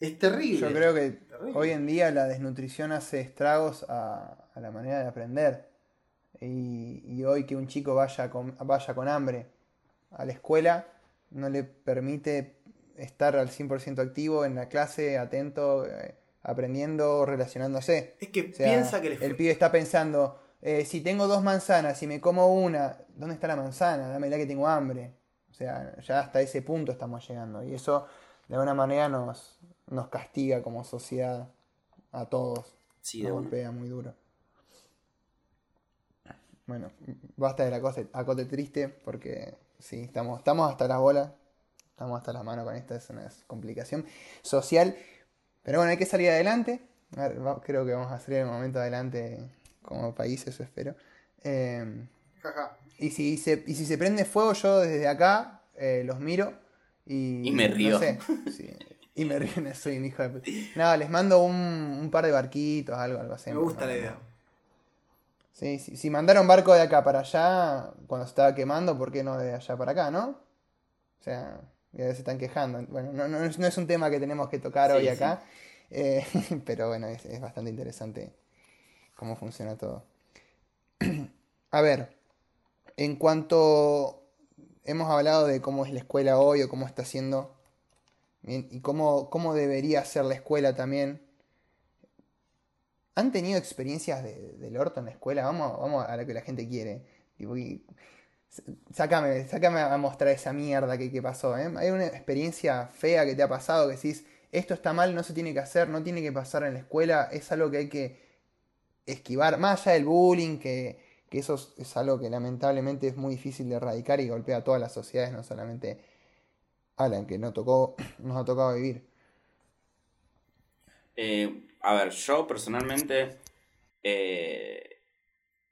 Speaker 2: Es terrible.
Speaker 1: Yo creo que
Speaker 2: Terrible.
Speaker 1: hoy en día la desnutrición hace estragos a, a la manera de aprender. Y, y hoy que un chico vaya con, vaya con hambre a la escuela no le permite estar al 100% activo en la clase, atento, eh, aprendiendo, relacionándose.
Speaker 2: Es que
Speaker 1: O sea,
Speaker 2: piensa que le
Speaker 1: el pibe está pensando, eh, si tengo dos manzanas y me como una, ¿dónde está la manzana? Dámela que tengo hambre. O sea, ya hasta ese punto estamos llegando. Y eso de alguna manera nos, nos castiga como sociedad a todos.
Speaker 3: Sí,
Speaker 1: nos
Speaker 3: de una.
Speaker 1: golpea muy duro. Bueno, basta de la cosa, acote triste porque sí, estamos, estamos hasta las bolas, estamos hasta las manos con esta, es una complicación social. Pero bueno, hay que salir adelante. A ver, va- creo que vamos a salir en un momento adelante como país, eso espero. Eh,
Speaker 2: Jaja.
Speaker 1: y, si se, y si se prende fuego, yo desde acá eh, los miro y.
Speaker 3: Y me río.
Speaker 1: no sé, sí, y me río, no soy un hijo de. puta. No, les mando un, un par de barquitos, algo, algo así.
Speaker 2: Me gusta la idea.
Speaker 1: Sí, sí, si mandaron barco de acá para allá cuando se estaba quemando, ¿por qué no de allá para acá, no? O sea, ya se están quejando. Bueno, no, no es, no es un tema que tenemos que tocar
Speaker 3: Sí,
Speaker 1: hoy
Speaker 3: sí.
Speaker 1: acá, eh, pero bueno, es, es bastante interesante cómo funciona todo. A ver, en cuanto hemos hablado de cómo es la escuela hoy o cómo está siendo, bien, y cómo, cómo debería ser la escuela también. ¿Han tenido experiencias de- del orto en la escuela? Vamos, vamos a lo que la gente quiere. Sácame, sácame a mostrar esa mierda que, que pasó. ¿eh? ¿Hay una experiencia fea que te ha pasado que decís, esto está mal, no se tiene que hacer, no tiene que pasar en la escuela, es algo que hay que esquivar, más allá del bullying, que, que eso es, es algo que lamentablemente es muy difícil de erradicar y golpea a todas las sociedades, no solamente a la que no tocó, nos ha tocado vivir.
Speaker 3: Eh, a ver, yo personalmente, eh,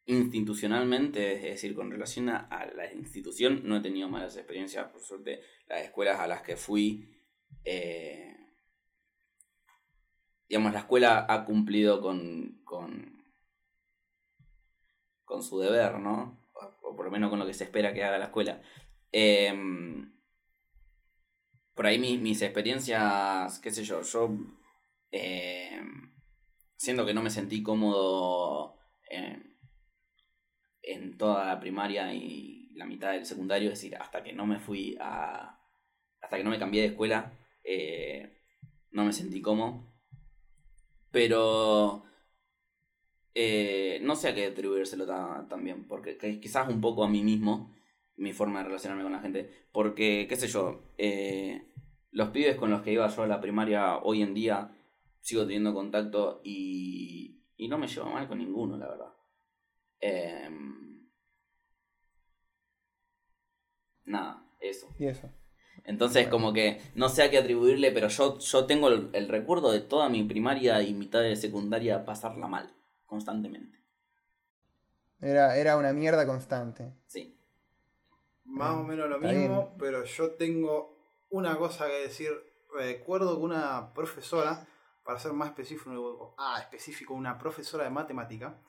Speaker 3: institucionalmente, es decir, con relación a, la institución, no he tenido malas experiencias. Por suerte, las escuelas a las que fui, eh, digamos, la escuela ha cumplido con, con, con su deber, ¿no? O, o por lo menos con lo que se espera que haga la escuela. Em, por ahí mi- mis experiencias, qué sé yo, yo eh, siendo que no me sentí cómodo eh, en toda la primaria y la mitad del secundario, es decir, hasta que no me fui a. hasta que no me cambié de escuela, eh, no me sentí cómodo. Pero. eh, no sé a qué atribuírselo ta- también, porque que- quizás un poco a mí mismo, mi forma de relacionarme con la gente, porque, qué sé yo, eh, los pibes con los que iba yo a la primaria hoy en día sigo teniendo contacto y, y no me llevo mal con ninguno, la verdad. Em, nada, eso.
Speaker 1: Y eso.
Speaker 3: Entonces,
Speaker 1: Bueno.
Speaker 3: como que no sé a qué atribuirle, pero yo, yo tengo el, el recuerdo de toda mi primaria y mitad de secundaria pasarla mal, constantemente.
Speaker 1: Era, era una mierda constante.
Speaker 3: Sí.
Speaker 2: Más o menos lo mismo, pero yo tengo una cosa que decir. Recuerdo que una profesora, para ser más específico, ah, específico, una profesora de matemática,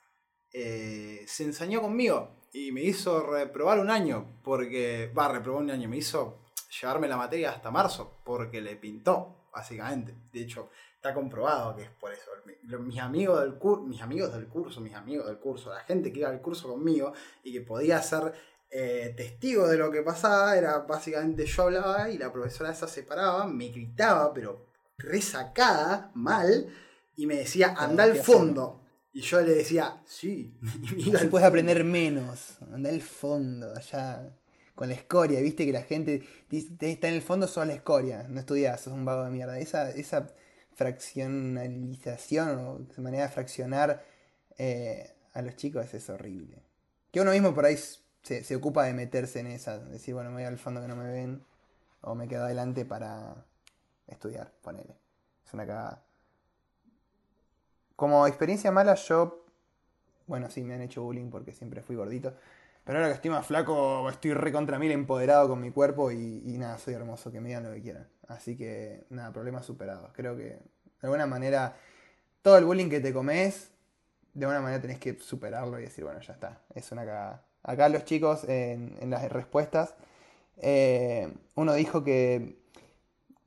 Speaker 2: eh, se ensañó conmigo y me hizo reprobar un año, porque, va, reprobó un año, me hizo llevarme la materia hasta marzo, porque le pintó, básicamente. De hecho, está comprobado que es por eso. Mis amigos del curso, mis amigos del curso, mis amigos del curso, la gente que iba al curso conmigo y que podía ser eh, testigo de lo que pasaba, era básicamente yo hablaba y la profesora esa se paraba, me gritaba, pero resacada, mal, y me decía, anda al fondo. Y yo le decía, sí. Y
Speaker 1: Así
Speaker 2: al
Speaker 1: puedes aprender menos. Anda al fondo, allá. Con la escoria, viste que la gente está en el fondo, sos la escoria. No estudias, sos un vago de mierda. Esa, esa fraccionalización o esa manera de fraccionar eh, a los chicos es horrible. Que uno mismo por ahí se, se ocupa de meterse en esa, decir, bueno, me voy al fondo que no me ven, o me quedo adelante para estudiar, ponele. Es una cagada. Como experiencia mala, yo, bueno, sí, me han hecho bullying porque siempre fui gordito. Pero ahora que estoy más flaco, estoy re contra mil empoderado con mi cuerpo y, y nada, soy hermoso, que me digan lo que quieran. Así que, nada, problemas superados. Creo que, de alguna manera, todo el bullying que te comes, de alguna manera tenés que superarlo y decir, bueno, ya está, es una cagada. Acá los chicos, en, en las respuestas, eh, uno dijo que,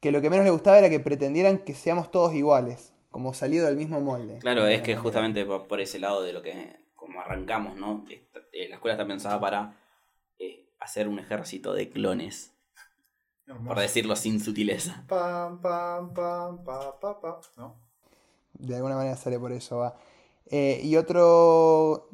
Speaker 1: que lo que menos le gustaba era que pretendieran que seamos todos iguales, como salido del mismo molde.
Speaker 3: Claro, es que justamente por, por ese lado de lo que como arrancamos, ¿no? Eh, la escuela está pensada para eh, hacer un ejército de clones,
Speaker 2: Hermoso.
Speaker 3: por decirlo sin sutileza.
Speaker 2: Pam, pam, pam, pa, pa, pa, ¿no?
Speaker 1: De alguna manera sale por eso, va. Eh, y otro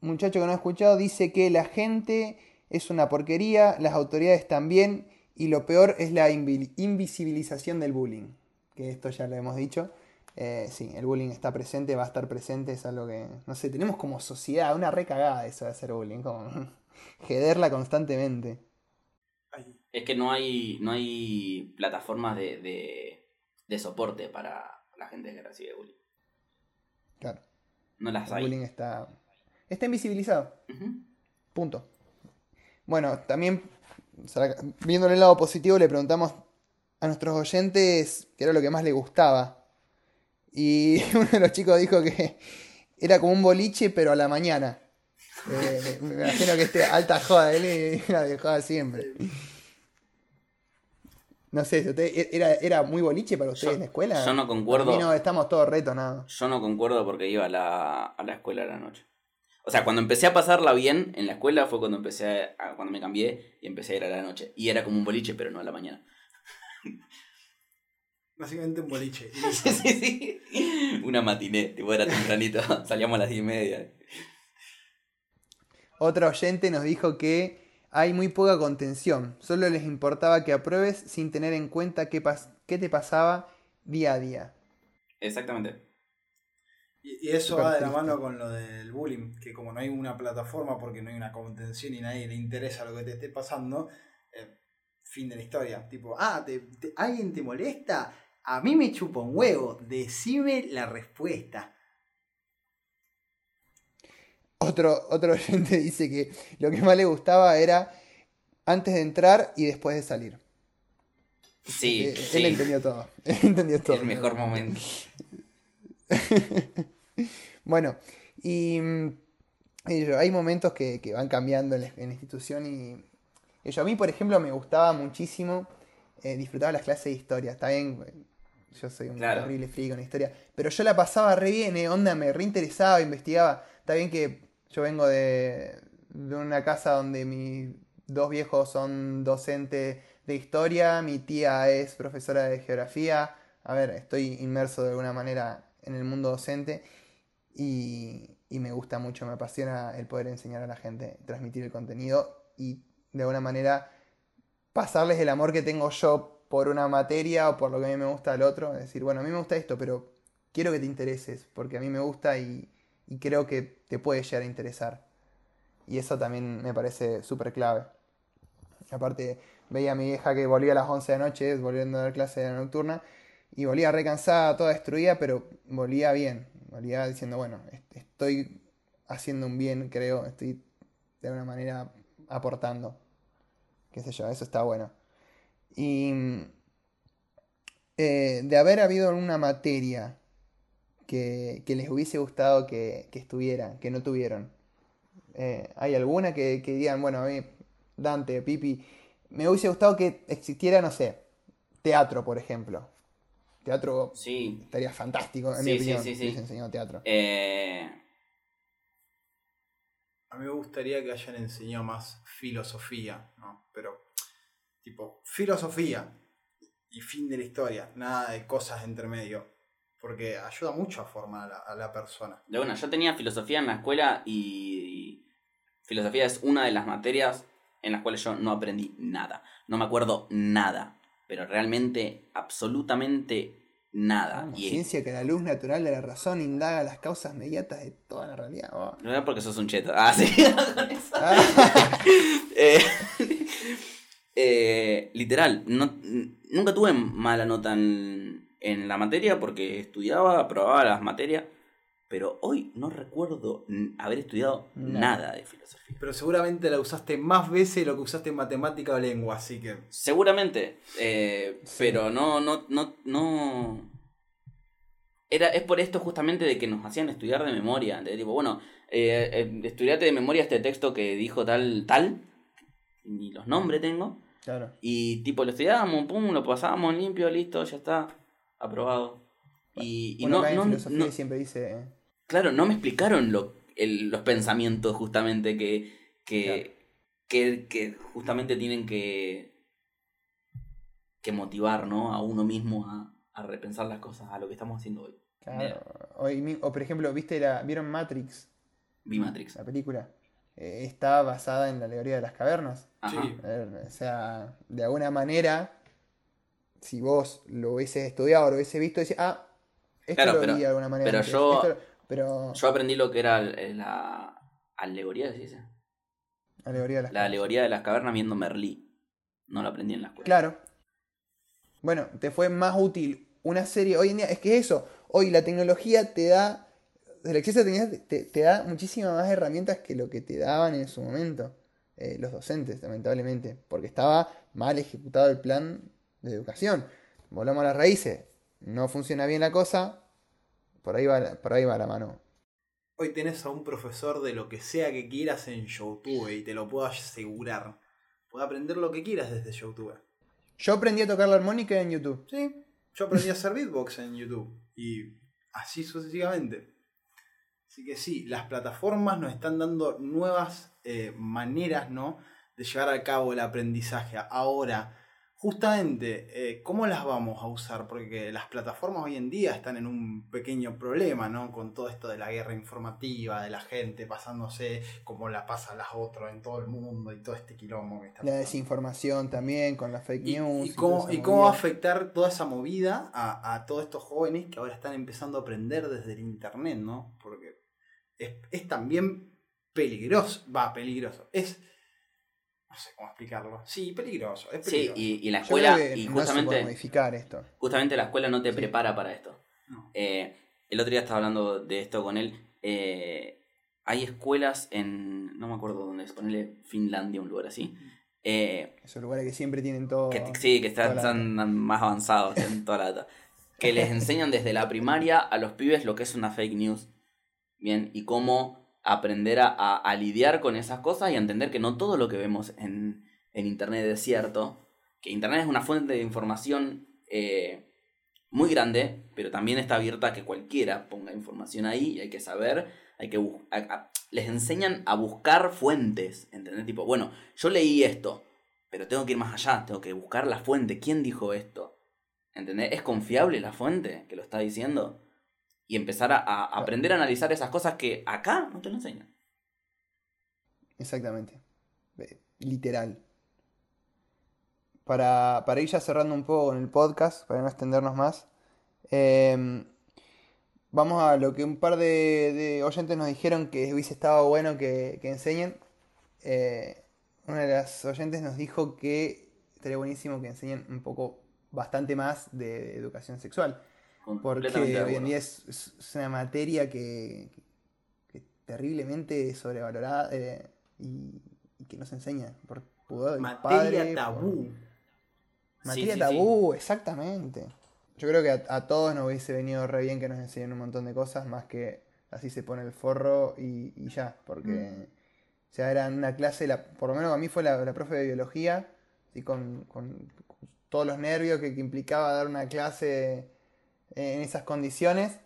Speaker 1: muchacho que no he escuchado dice que la gente es una porquería, las autoridades también, y lo peor es la invi- invisibilización del bullying. Que esto ya lo hemos dicho. Eh, sí, el bullying está presente, va a estar presente, es algo que, no sé, tenemos como sociedad una recagada eso de hacer bullying, como jederla constantemente.
Speaker 3: Es que no hay, no hay plataformas de, de, de soporte para la gente que recibe bullying.
Speaker 1: Claro,
Speaker 3: No las
Speaker 1: el
Speaker 3: hay.
Speaker 1: bullying está, está invisibilizado. Punto. Bueno, también, viéndole el lado positivo, le preguntamos a nuestros oyentes qué era lo que más le gustaba. Y uno de los chicos dijo que era como un boliche, pero a la mañana. Eh, me imagino que este alta joda, él era de joda siempre. No sé, usted, ¿era, ¿era muy boliche para ustedes
Speaker 3: Yo-
Speaker 1: en la escuela?
Speaker 3: yo no concuerdo.
Speaker 1: A mí no, estamos todos retonados.
Speaker 3: Yo no concuerdo porque iba a la, a la escuela a la noche. O sea, cuando empecé a pasarla bien en la escuela fue cuando empecé a, cuando me cambié y empecé a ir a la noche. Y era como un boliche, pero no a la mañana.
Speaker 2: básicamente un boliche.
Speaker 3: Sí, sí, sí. Una matiné, tipo era tempranito. Salíamos a las diez y media.
Speaker 1: Otro oyente nos dijo que hay muy poca contención, solo les importaba que apruebes sin tener en cuenta qué, pas- qué te pasaba día a día.
Speaker 3: Exactamente.
Speaker 2: Y, y eso va de la mano con lo del bullying, que como no hay una plataforma porque no hay una contención y nadie le interesa lo que te esté pasando, eh, fin de la historia. Tipo, ah, ¿te- te- ¿alguien te molesta? A mí me chupa un huevo, decime la respuesta.
Speaker 1: Otro, otro oyente dice que lo que más le gustaba era antes de entrar y después de salir.
Speaker 3: Sí,
Speaker 1: Eh,
Speaker 3: sí.
Speaker 1: Él entendió todo. Él entendió todo.
Speaker 3: El mejor momento.
Speaker 1: Bueno, y, mm, y hay momentos que, que van cambiando en la, en la institución y, yo, a mí, por ejemplo, me gustaba muchísimo, eh, disfrutaba las clases de historia. Está bien, eh, yo soy un
Speaker 3: Claro.
Speaker 1: horrible friki con historia, pero yo la pasaba re bien, eh, onda, me reinteresaba, investigaba. Está bien que yo vengo de, de una casa donde mis dos viejos son docentes de historia, mi tía es profesora de geografía. A ver, estoy inmerso de alguna manera en el mundo docente y, me gusta mucho, me apasiona el poder enseñar a la gente, transmitir el contenido y de alguna manera pasarles el amor que tengo yo por una materia o por lo que a mí me gusta al otro. Decir, bueno, a mí me gusta esto, pero quiero que te intereses porque a mí me gusta y, creo que te puede llegar a interesar. Y eso también me parece súper clave. Aparte, veía a mi vieja que volvía a las 11 de la noche, volviendo a dar clase de la nocturna, y volvía re cansada, toda destruida, pero volvía bien. Diciendo, bueno, est- estoy haciendo un bien, creo, estoy de alguna manera aportando. Qué sé yo, eso está bueno. Y eh, de haber habido alguna materia que, que les hubiese gustado que, que estuviera, que no tuvieron. Eh, ¿hay alguna que, que digan, bueno, a mí, Dante, Pipi, me hubiese gustado que existiera, no sé, teatro, por ejemplo? Teatro
Speaker 3: Sí.
Speaker 1: estaría fantástico, en
Speaker 3: Sí,
Speaker 1: mi
Speaker 3: sí,
Speaker 1: opinión,
Speaker 3: sí, sí.
Speaker 1: enseñado teatro.
Speaker 3: Eh,
Speaker 2: A mí me gustaría que hayan enseñado más filosofía, ¿no? Pero, tipo, filosofía y fin de la historia, nada de cosas entre medio. Porque ayuda mucho a formar a la, a la persona.
Speaker 3: de una, yo tenía filosofía en la escuela y filosofía es una de las materias en las cuales yo no aprendí nada. No me acuerdo nada. Pero realmente, absolutamente nada. Y
Speaker 1: ciencia que la luz natural de la razón indaga las causas mediatas de toda la realidad. oh.
Speaker 3: no es porque sos un cheto. Ah, sí, con eso.
Speaker 1: Ah,
Speaker 3: Eh, eh, literal, no, nunca tuve mala nota en, en la materia porque estudiaba, aprobaba las materias, pero hoy no recuerdo haber estudiado
Speaker 1: Nada.
Speaker 3: nada de filosofía.
Speaker 2: Pero seguramente la usaste más veces de lo que usaste en matemática o lengua, así que.
Speaker 3: Seguramente, eh,
Speaker 1: Sí.
Speaker 3: pero no, no, no, no. Era, es por esto justamente de que nos hacían estudiar de memoria. De tipo, bueno, eh, eh, estudiate de memoria este texto que dijo tal, tal, ni los nombres tengo.
Speaker 1: claro.
Speaker 3: Y tipo lo estudiábamos, pum, lo pasábamos limpio, listo, ya está, aprobado. Y, y
Speaker 1: Uno
Speaker 3: no, no-
Speaker 1: filosofía
Speaker 3: no-
Speaker 1: y siempre dice.
Speaker 3: Claro, no me explicaron lo, el- los pensamientos justamente que, que, que, que justamente tienen que, que motivar ¿no? a uno mismo a, a repensar las cosas, a lo que estamos haciendo hoy.
Speaker 1: Claro. Hoy mi- o por ejemplo, ¿viste la, ¿vieron Matrix?
Speaker 3: Vi Matrix.
Speaker 1: La película. Eh, está basada en la alegoría de las cavernas.
Speaker 3: Ajá.
Speaker 1: Ver, o sea, de alguna manera, si vos lo hubieses estudiado, lo hubieses visto, decís, ah, esto
Speaker 3: Claro,
Speaker 1: lo
Speaker 3: pero-
Speaker 1: vi de alguna manera.
Speaker 3: pero
Speaker 1: antes,
Speaker 3: yo-
Speaker 1: esto pero
Speaker 3: Yo aprendí lo que era el- la alegoría, ¿se dice?
Speaker 1: alegoría de las
Speaker 3: La alegoría de las cavernas viendo Merlí. No lo aprendí en la escuela.
Speaker 1: Claro. Bueno, te fue más útil una serie. Hoy en día, es que eso, hoy la tecnología te da, el acceso a la tecnología te, te da muchísimas más herramientas que lo que te daban en su momento eh, los docentes, lamentablemente, porque estaba mal ejecutado el plan de educación. Volvamos a las raíces, no funciona bien la cosa, por ahí va, la- por ahí va la mano.
Speaker 2: Hoy tenés a un profesor de lo que sea que quieras en YouTube y te lo puedo asegurar. Puedes aprender lo que quieras desde YouTube.
Speaker 1: Yo aprendí a tocar la armónica en YouTube.
Speaker 2: Sí, yo aprendí a hacer beatbox en YouTube y así sucesivamente. Así que sí, las plataformas nos están dando nuevas eh, maneras ¿no? de llevar a cabo el aprendizaje. Ahora, justamente, eh, ¿cómo las vamos a usar? Porque las plataformas hoy en día están en un pequeño problema, ¿no? Con todo esto de la guerra informativa, de la gente pasándose como la pasa a las otras en todo el mundo y todo este quilombo que está
Speaker 1: La desinformación también, con la fake news.
Speaker 2: y
Speaker 1: y
Speaker 2: cómo, y va a afectar toda esa movida a, a todos estos jóvenes que ahora están empezando a aprender desde el internet, ¿no? Porque es, es también peligroso, va, peligroso, es... No sé cómo explicarlo. Sí, peligroso, es
Speaker 3: Sí,
Speaker 2: peligroso.
Speaker 3: y, y la escuela, y
Speaker 1: no se puede
Speaker 3: justamente,
Speaker 1: modificar esto.
Speaker 3: justamente la escuela no te
Speaker 1: Sí.
Speaker 3: prepara para esto.
Speaker 2: No.
Speaker 3: Eh, el otro día estaba hablando de esto con él. eh, hay escuelas en. No me acuerdo dónde es, ponele Finlandia, un lugar así. eh,
Speaker 1: Esos lugares que siempre tienen todo.
Speaker 3: que, sí, que están, están más avanzados en toda la data. Que les enseñan desde la primaria a los pibes lo que es una fake news. Bien, y cómo aprender a, a- lidiar con esas cosas y a entender que no todo lo que vemos en, en internet es cierto. Que internet es una fuente de información eh, muy grande, pero también está abierta a que cualquiera ponga información ahí y hay que saber, hay que les enseñan a buscar fuentes, ¿entendés? Tipo, bueno, yo leí esto, pero tengo que ir más allá, tengo que buscar la fuente, ¿quién dijo esto? ¿Entendés? ¿Es confiable la fuente que lo está diciendo? Y empezar a, a aprender a analizar esas cosas que acá no te lo enseñan.
Speaker 1: Exactamente. Literal. Para, para ir ya cerrando un poco con el podcast, para no extendernos más, eh, vamos a lo que un par de, de oyentes nos dijeron que hubiese estado bueno que, que enseñen. Eh, una de las oyentes nos dijo que estaría buenísimo que enseñen un poco, bastante más de educación sexual. Porque hoy en día es, es- es una materia que, que terriblemente sobrevalorada eh, y, y que no se enseña por pudor
Speaker 2: Materia
Speaker 1: padre, por-
Speaker 2: tabú.
Speaker 1: Materia
Speaker 3: sí,
Speaker 1: tabú, exactamente. Yo creo que a, a todos nos hubiese venido re bien que nos enseñen un montón de cosas, más que así se pone el forro y, y ya, porque
Speaker 2: Mm.
Speaker 1: o sea, era una clase, la, por lo menos a mí fue la, la profe de biología, y con, con- con todos los nervios que, que implicaba dar una clase en esas condiciones.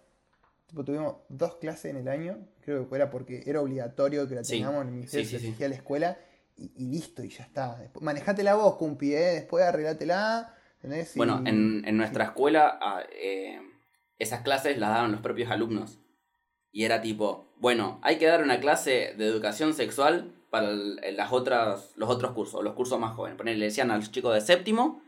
Speaker 1: Tipo, tuvimos dos clases en el año, creo que era porque era obligatorio que la tengamos, el ministerio
Speaker 3: sí, sí,
Speaker 1: a la escuela, y, y listo, y ya está. Después, manejátela vos, cumpi, ¿eh? después. Y-
Speaker 3: Bueno, en, en nuestra escuela ah, eh, esas clases las daban los propios alumnos. Y era tipo, bueno, hay que dar una clase de educación sexual para las otras, los otros cursos, los cursos más jóvenes. Le decían a los chicos de séptimo,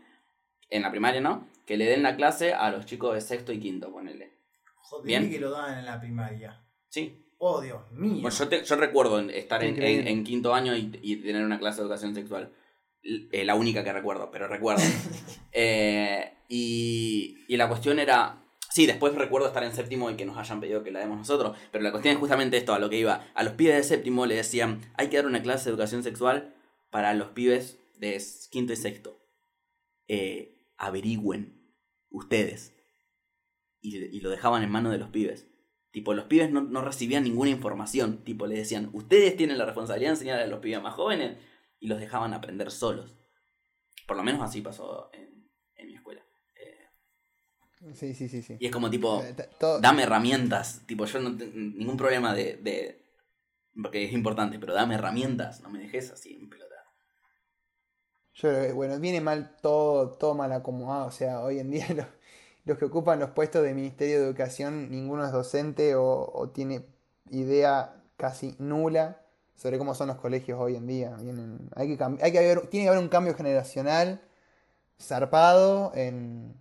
Speaker 3: en la primaria, ¿no? Que le den la clase a los chicos de sexto y quinto, ponele.
Speaker 2: Joder,
Speaker 3: Bien.
Speaker 2: que lo daban en la primaria.
Speaker 3: Sí.
Speaker 2: Oh, Dios mío.
Speaker 3: Bueno, yo, te- yo recuerdo estar en, en- en quinto año y, y tener una clase de educación sexual. Eh, la única que recuerdo, pero recuerdo. Eh, y, y la cuestión era. Sí, después recuerdo estar en séptimo y que nos hayan pedido que la demos nosotros. Pero la cuestión es justamente esto, a lo que iba. A los pibes de séptimo le decían, hay que dar una clase de educación sexual para los pibes de quinto y sexto. Eh, averigüen ustedes. Y, y lo dejaban en manos de los pibes. Tipo, los pibes no, no recibían ninguna información. Tipo, les decían, ustedes tienen la responsabilidad de enseñar a los pibes más jóvenes. Y los dejaban aprender solos. Por lo menos así pasó en, en mi escuela. Eh,
Speaker 1: Sí, sí, sí, sí.
Speaker 3: y es como tipo,
Speaker 1: Eh,
Speaker 3: dame herramientas. Tipo, yo no tengo ningún problema de, de- Porque es importante, pero dame herramientas. No me dejes así en pelota.
Speaker 1: Yo bueno, viene mal todo, todo mal acomodado. O sea, hoy en día los, los que ocupan los puestos de Ministerio de Educación, ninguno es docente o, tiene idea casi nula sobre cómo son los colegios hoy en día. Hay que hay que haber, tiene que haber un cambio generacional zarpado en,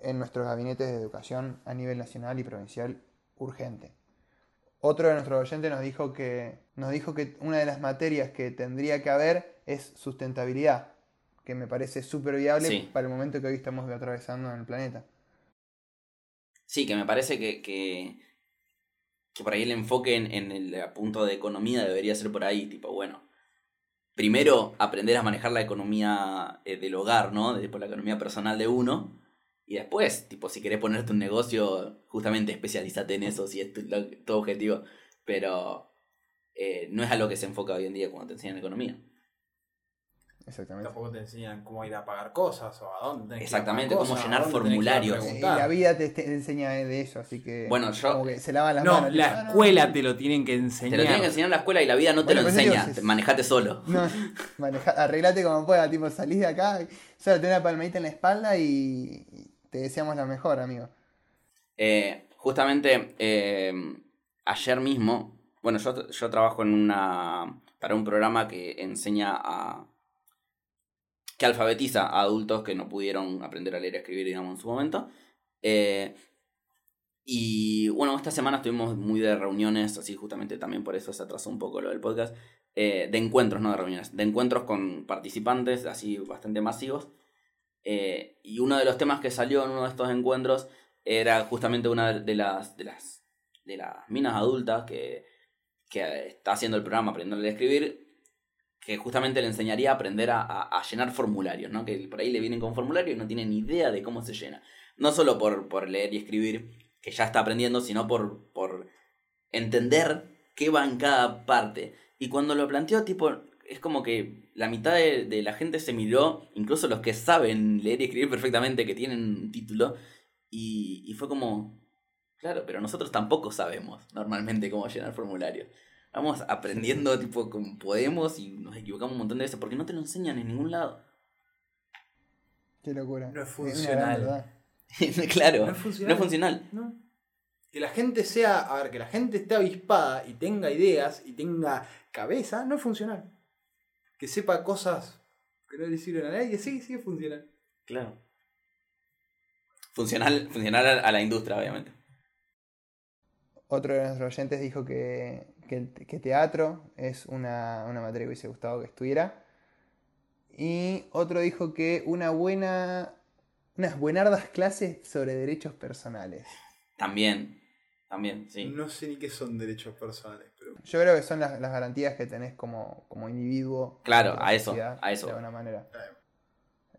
Speaker 1: en nuestros gabinetes de educación a nivel nacional y provincial urgente. Otro de nuestros oyentes nos dijo que nos dijo que una de las materias que tendría que haber es sustentabilidad, que me parece súper viable
Speaker 3: Sí.
Speaker 1: para el momento que hoy estamos atravesando en el planeta.
Speaker 3: Sí, que me parece que, que, que por ahí el enfoque en, en el punto de economía debería ser por ahí, tipo, bueno, primero aprender a manejar la economía eh, del hogar, ¿no? De, por la economía personal de uno, y después, tipo, si querés ponerte un negocio, justamente especialízate en eso, si es tu, tu objetivo, pero eh, no es a lo que se enfoca hoy en día cuando te enseñan economía.
Speaker 1: Exactamente.
Speaker 2: Tampoco te enseñan cómo ir a pagar cosas o a dónde.
Speaker 3: Exactamente, cómo
Speaker 2: cosas,
Speaker 3: llenar formularios.
Speaker 1: Y la vida te, te enseña de eso, así que
Speaker 3: Bueno, yo-
Speaker 1: como que se lavan las
Speaker 4: No,
Speaker 1: manos.
Speaker 4: la
Speaker 1: Ah, no,
Speaker 4: escuela te lo tienen que enseñar.
Speaker 3: Te lo tienen que enseñar en la escuela y la vida no te lo
Speaker 1: pues,
Speaker 3: enseña,
Speaker 1: digo,
Speaker 3: manejate solo.
Speaker 1: No, maneja, arreglate como pueda, tipo, salís de acá, solo tenés una palmadita en la espalda y te deseamos la mejor, amigo.
Speaker 3: Eh, justamente eh, ayer mismo, bueno, yo, yo trabajo en una para un programa que enseña a que alfabetiza a adultos que no pudieron aprender a leer y escribir, digamos, en su momento. Eh, y bueno, esta semana estuvimos muy de reuniones, así justamente también por eso se atrasó un poco lo del podcast, eh, de encuentros, no de reuniones, de encuentros con participantes, así bastante masivos. Eh, y uno de los temas que salió en uno de estos encuentros era justamente una de las, de las, de las minas adultas que, que está haciendo el programa Aprendiendo a Escribir, que justamente le enseñaría a aprender a, a- llenar formularios, ¿no? Que por ahí le vienen con formulario y no tienen idea de cómo se llena. No solo por, por leer y escribir, que ya está aprendiendo, sino por, por entender qué va en cada parte. Y cuando lo planteó, tipo, es como que la mitad de, la gente se miró, incluso los que saben leer y escribir perfectamente, que tienen un título, y fue como, claro, pero nosotros tampoco sabemos normalmente cómo llenar formularios. Vamos aprendiendo tipo como podemos y nos equivocamos un montón de veces porque no te lo enseñan en ningún lado.
Speaker 1: Qué locura.
Speaker 2: No es funcional.
Speaker 1: verdad.
Speaker 3: claro,
Speaker 2: No
Speaker 3: no
Speaker 2: es funcional. Que la gente sea, a ver, que la gente esté avispada y tenga ideas y tenga cabeza, no es funcional. Que sepa cosas que no le sirven a nadie, sí, sí es funcional.
Speaker 3: Claro. Funcional, funcional a la industria, obviamente.
Speaker 1: Otro de nuestros oyentes dijo que, que, teatro es una, una materia que hubiese gustado que estuviera. Y otro dijo que una buena, unas buenardas clases sobre derechos personales.
Speaker 3: También, también, sí.
Speaker 2: No sé ni qué son derechos personales, pero.
Speaker 1: Yo creo que son las, las garantías que tenés como, como individuo.
Speaker 3: Claro, a eso, a eso.
Speaker 1: De alguna manera.
Speaker 2: Claro.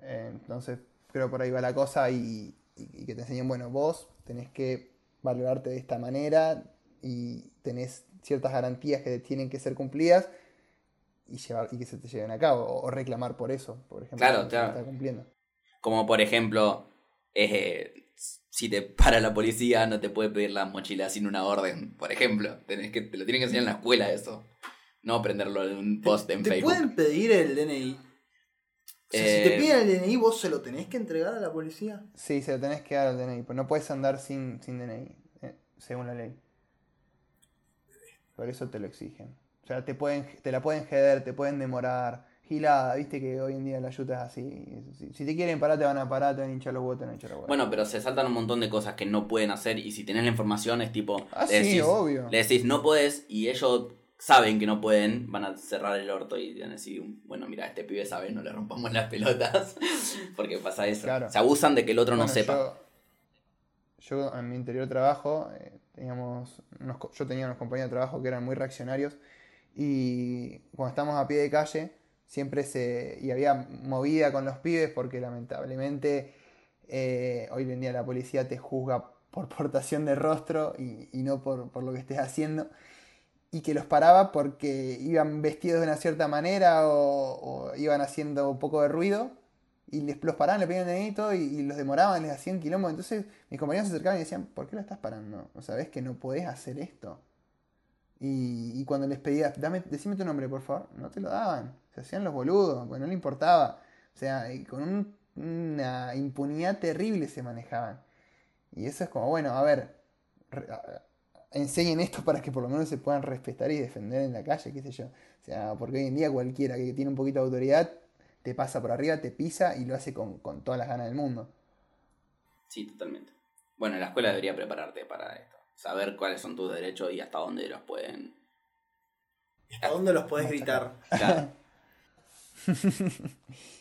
Speaker 1: Eh, entonces, creo por ahí va la cosa y, y- y que te enseñen, bueno, vos tenés que valorarte de esta manera y tenés ciertas garantías que tienen que ser cumplidas y, llevar, y que se te lleven a cabo o, o reclamar por eso, por ejemplo.
Speaker 3: Claro,
Speaker 1: está cumpliendo.
Speaker 3: Como por ejemplo, eh, si te para la policía no te puede pedir la mochila sin una orden, por ejemplo. Tenés que, te lo tienen que enseñar en la escuela eso. No aprenderlo en un post en
Speaker 2: ¿Te
Speaker 3: Facebook.
Speaker 2: pueden pedir el DNI? O sea, si te
Speaker 3: Eh,
Speaker 2: piden el DNI, vos se lo tenés que entregar a la policía.
Speaker 1: Sí, se lo tenés que dar al DNI, pues no puedes andar sin, sin DNI, eh, según la ley. Por eso te lo exigen. O sea, te, pueden, te la pueden jeder, te pueden demorar. gilada, viste que hoy en día la ayuda es así. Si, si te quieren parar, te van a parar, te van a hinchar los van a hinchar los huevos.
Speaker 3: Bueno, pero se saltan un montón de cosas que no pueden hacer y si tenés la información es tipo...
Speaker 1: Ah,
Speaker 3: le
Speaker 1: sí,
Speaker 3: decís,
Speaker 1: obvio.
Speaker 3: Le decís, no podés y ellos saben que no pueden, van a cerrar el orto y van a decir, bueno, mira, este pibe sabe, no le rompamos las pelotas. Porque pasa eso.
Speaker 1: Claro.
Speaker 3: Se abusan de que el otro no
Speaker 1: Bueno,
Speaker 3: sepa.
Speaker 1: Yo, yo en mi anterior trabajo, eh, teníamos yo tenía unos compañeros de trabajo que eran muy reaccionarios y cuando estamos a pie de calle siempre se... y había movida con los pibes porque lamentablemente eh, hoy en día la policía te juzga por portación de rostro y, y no por, por lo que estés haciendo. Y que los paraba porque iban vestidos de una cierta manera o, o iban haciendo un poco de ruido y les, los paraban, le pedían y todo, y, los demoraban, les hacían quilombo. Entonces mis compañeros se acercaban y decían, ¿por qué lo estás parando? O sea, ves que no podés hacer esto. Y, cuando les pedías, dame, decime tu nombre, por favor, no te lo daban. Se hacían los boludos, porque no le importaba. O sea, con un- una impunidad terrible se manejaban. Y eso es como, bueno, a ver, enseñen esto para que por lo menos se puedan respetar y defender en la calle, qué sé yo. O sea, porque hoy en día cualquiera que tiene un poquito de autoridad te pasa por arriba, te pisa y lo hace con, con todas las ganas del mundo.
Speaker 3: Sí, totalmente. Bueno, la escuela debería prepararte para esto. Saber cuáles son tus derechos y hasta dónde los pueden...
Speaker 2: ¿Hasta dónde los podés gritar?
Speaker 3: Claro.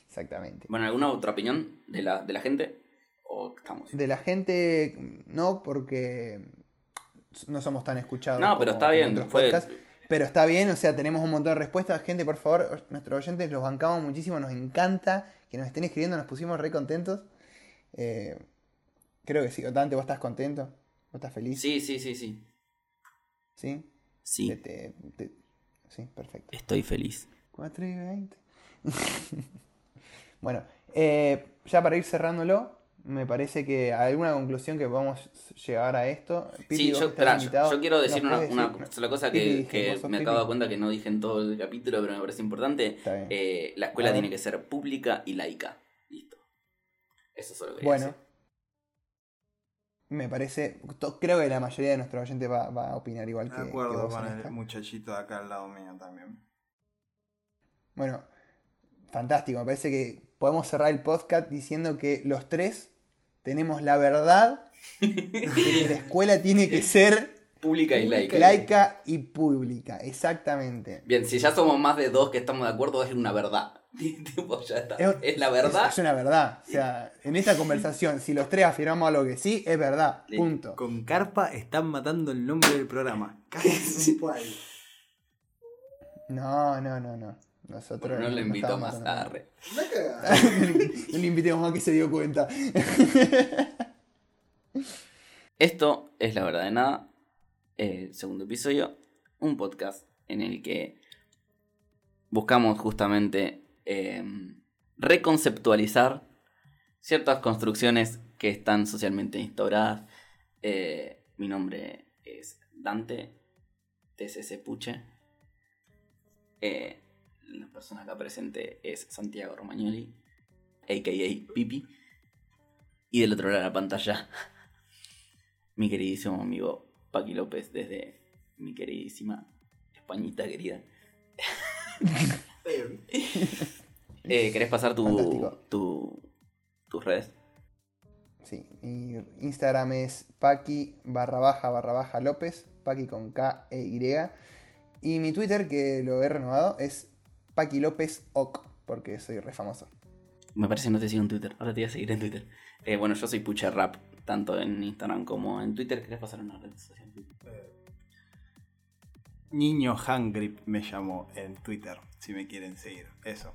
Speaker 1: Exactamente.
Speaker 3: Bueno, ¿alguna otra opinión de la, de la gente? ¿O estamos?
Speaker 1: De la gente, no, porque no somos tan escuchados.
Speaker 3: No, pero
Speaker 1: como-
Speaker 3: está bien.
Speaker 1: otros
Speaker 3: Fue,
Speaker 1: podcasts. Pero está bien, o sea, tenemos un montón de respuestas. Gente, por favor, nuestros oyentes los bancamos muchísimo, nos encanta que nos estén escribiendo, nos pusimos re contentos. Eh, creo que sí, Dante, vos estás contento, vos estás feliz.
Speaker 3: sí, sí, sí, sí.
Speaker 1: ¿Sí?
Speaker 3: Sí,
Speaker 1: Te- te- te- sí, perfecto.
Speaker 3: estoy feliz.
Speaker 1: 4 y 20. bueno, eh, ya para ir cerrándolo, me parece que alguna conclusión que podamos llegar a esto. Pipi,
Speaker 3: Sí, yo,
Speaker 1: que
Speaker 3: quiero decir
Speaker 1: ¿nos
Speaker 3: una,
Speaker 1: podés
Speaker 3: una
Speaker 1: decir-
Speaker 3: sola cosa que,
Speaker 1: dije,
Speaker 3: que me acabo de dar cuenta que no dije en todo el capítulo, pero me parece importante. Eh, la escuela tiene que ser pública y laica. Listo. Eso solo quería
Speaker 1: Bueno,
Speaker 3: decir.
Speaker 1: me parece. Creo que la mayoría de nuestros oyentes va, va a opinar igual que,
Speaker 2: De
Speaker 1: que
Speaker 2: acuerdo
Speaker 1: vos
Speaker 2: con el muchachito de acá al lado mío también.
Speaker 1: Bueno, fantástico. Me parece que podemos cerrar el podcast diciendo que los tres tenemos la verdad que la escuela tiene que ser
Speaker 3: Pública y laica.
Speaker 1: laica y pública. Exactamente.
Speaker 3: Bien, si ya somos más de dos que estamos de acuerdo, es una verdad. Tipo, ya está.
Speaker 1: Es-
Speaker 3: Es, la verdad.
Speaker 1: Es, es una verdad. O sea, en esta conversación, si los tres afirmamos algo que sí, es verdad. Punto.
Speaker 2: Con Carpa están matando el nombre del programa. Casi.
Speaker 1: No, no, no, no. Nosotros
Speaker 3: no le invito
Speaker 1: estamos
Speaker 3: más.
Speaker 1: matando.
Speaker 3: Arre.
Speaker 1: no le invitemos más que se dio cuenta.
Speaker 3: Esto es La Verdad de Nada, eh, segundo episodio, un podcast en el que buscamos justamente eh, reconceptualizar ciertas construcciones que están socialmente instauradas. Eh, mi nombre es Dante, TCC Puche. Eh, la persona acá presente es Santiago Romagnoli, a.k.a. Pipi. Y del otro lado de la pantalla mi queridísimo amigo Paqui López desde mi queridísima Españita querida. Eh, ¿Querés pasar tu, tu, tus redes?
Speaker 1: Sí, mi Instagram es Paqui barra baja barra baja López, Paqui con K e Y. Y mi Twitter, que lo he renovado, es Paqui López Oc, porque soy re famoso.
Speaker 3: Me parece que no te sigo en Twitter. Ahora te voy a seguir en Twitter. Eh, bueno, yo soy Pucha Rap, tanto en Instagram como en Twitter. ¿Querés pasar una red social?
Speaker 2: Niño Hungry me llamó en Twitter, si me quieren seguir. Eso.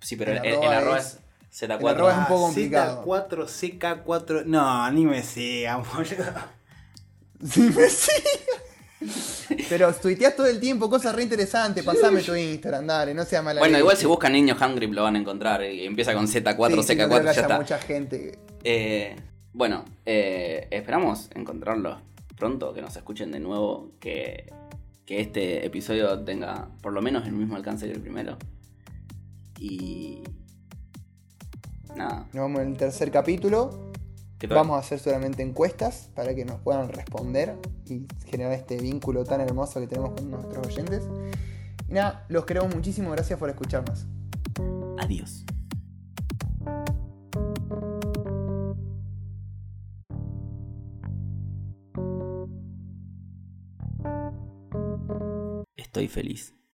Speaker 3: Sí, pero
Speaker 1: El
Speaker 3: el, el
Speaker 1: arroba es-
Speaker 3: es
Speaker 1: el
Speaker 3: Z4.
Speaker 1: arroba es un poco complicado.
Speaker 2: Z4, CK4. No, ni me sigan, boludo.
Speaker 1: Sí, me sigue. Pero tuiteas todo el tiempo cosas re interesantes. Pasame tu Instagram, dale, no sea mala
Speaker 3: Bueno, igual si buscan niño Hungry lo van a encontrar. Y empieza con Z4,
Speaker 1: Sí, sí, no creo que
Speaker 3: CK4, ya
Speaker 1: haya
Speaker 3: está.
Speaker 1: mucha gente.
Speaker 3: Eh, bueno, eh, esperamos encontrarlos pronto, que nos escuchen de nuevo, que, que este episodio tenga por lo menos el mismo alcance que el primero. Y... Nada.
Speaker 1: Nos vemos en el tercer capítulo. Vamos a hacer solamente encuestas para que nos puedan responder y generar este vínculo tan hermoso que tenemos con nuestros oyentes. Y nada, los queremos muchísimo, gracias por escucharnos.
Speaker 3: Adiós. Estoy feliz.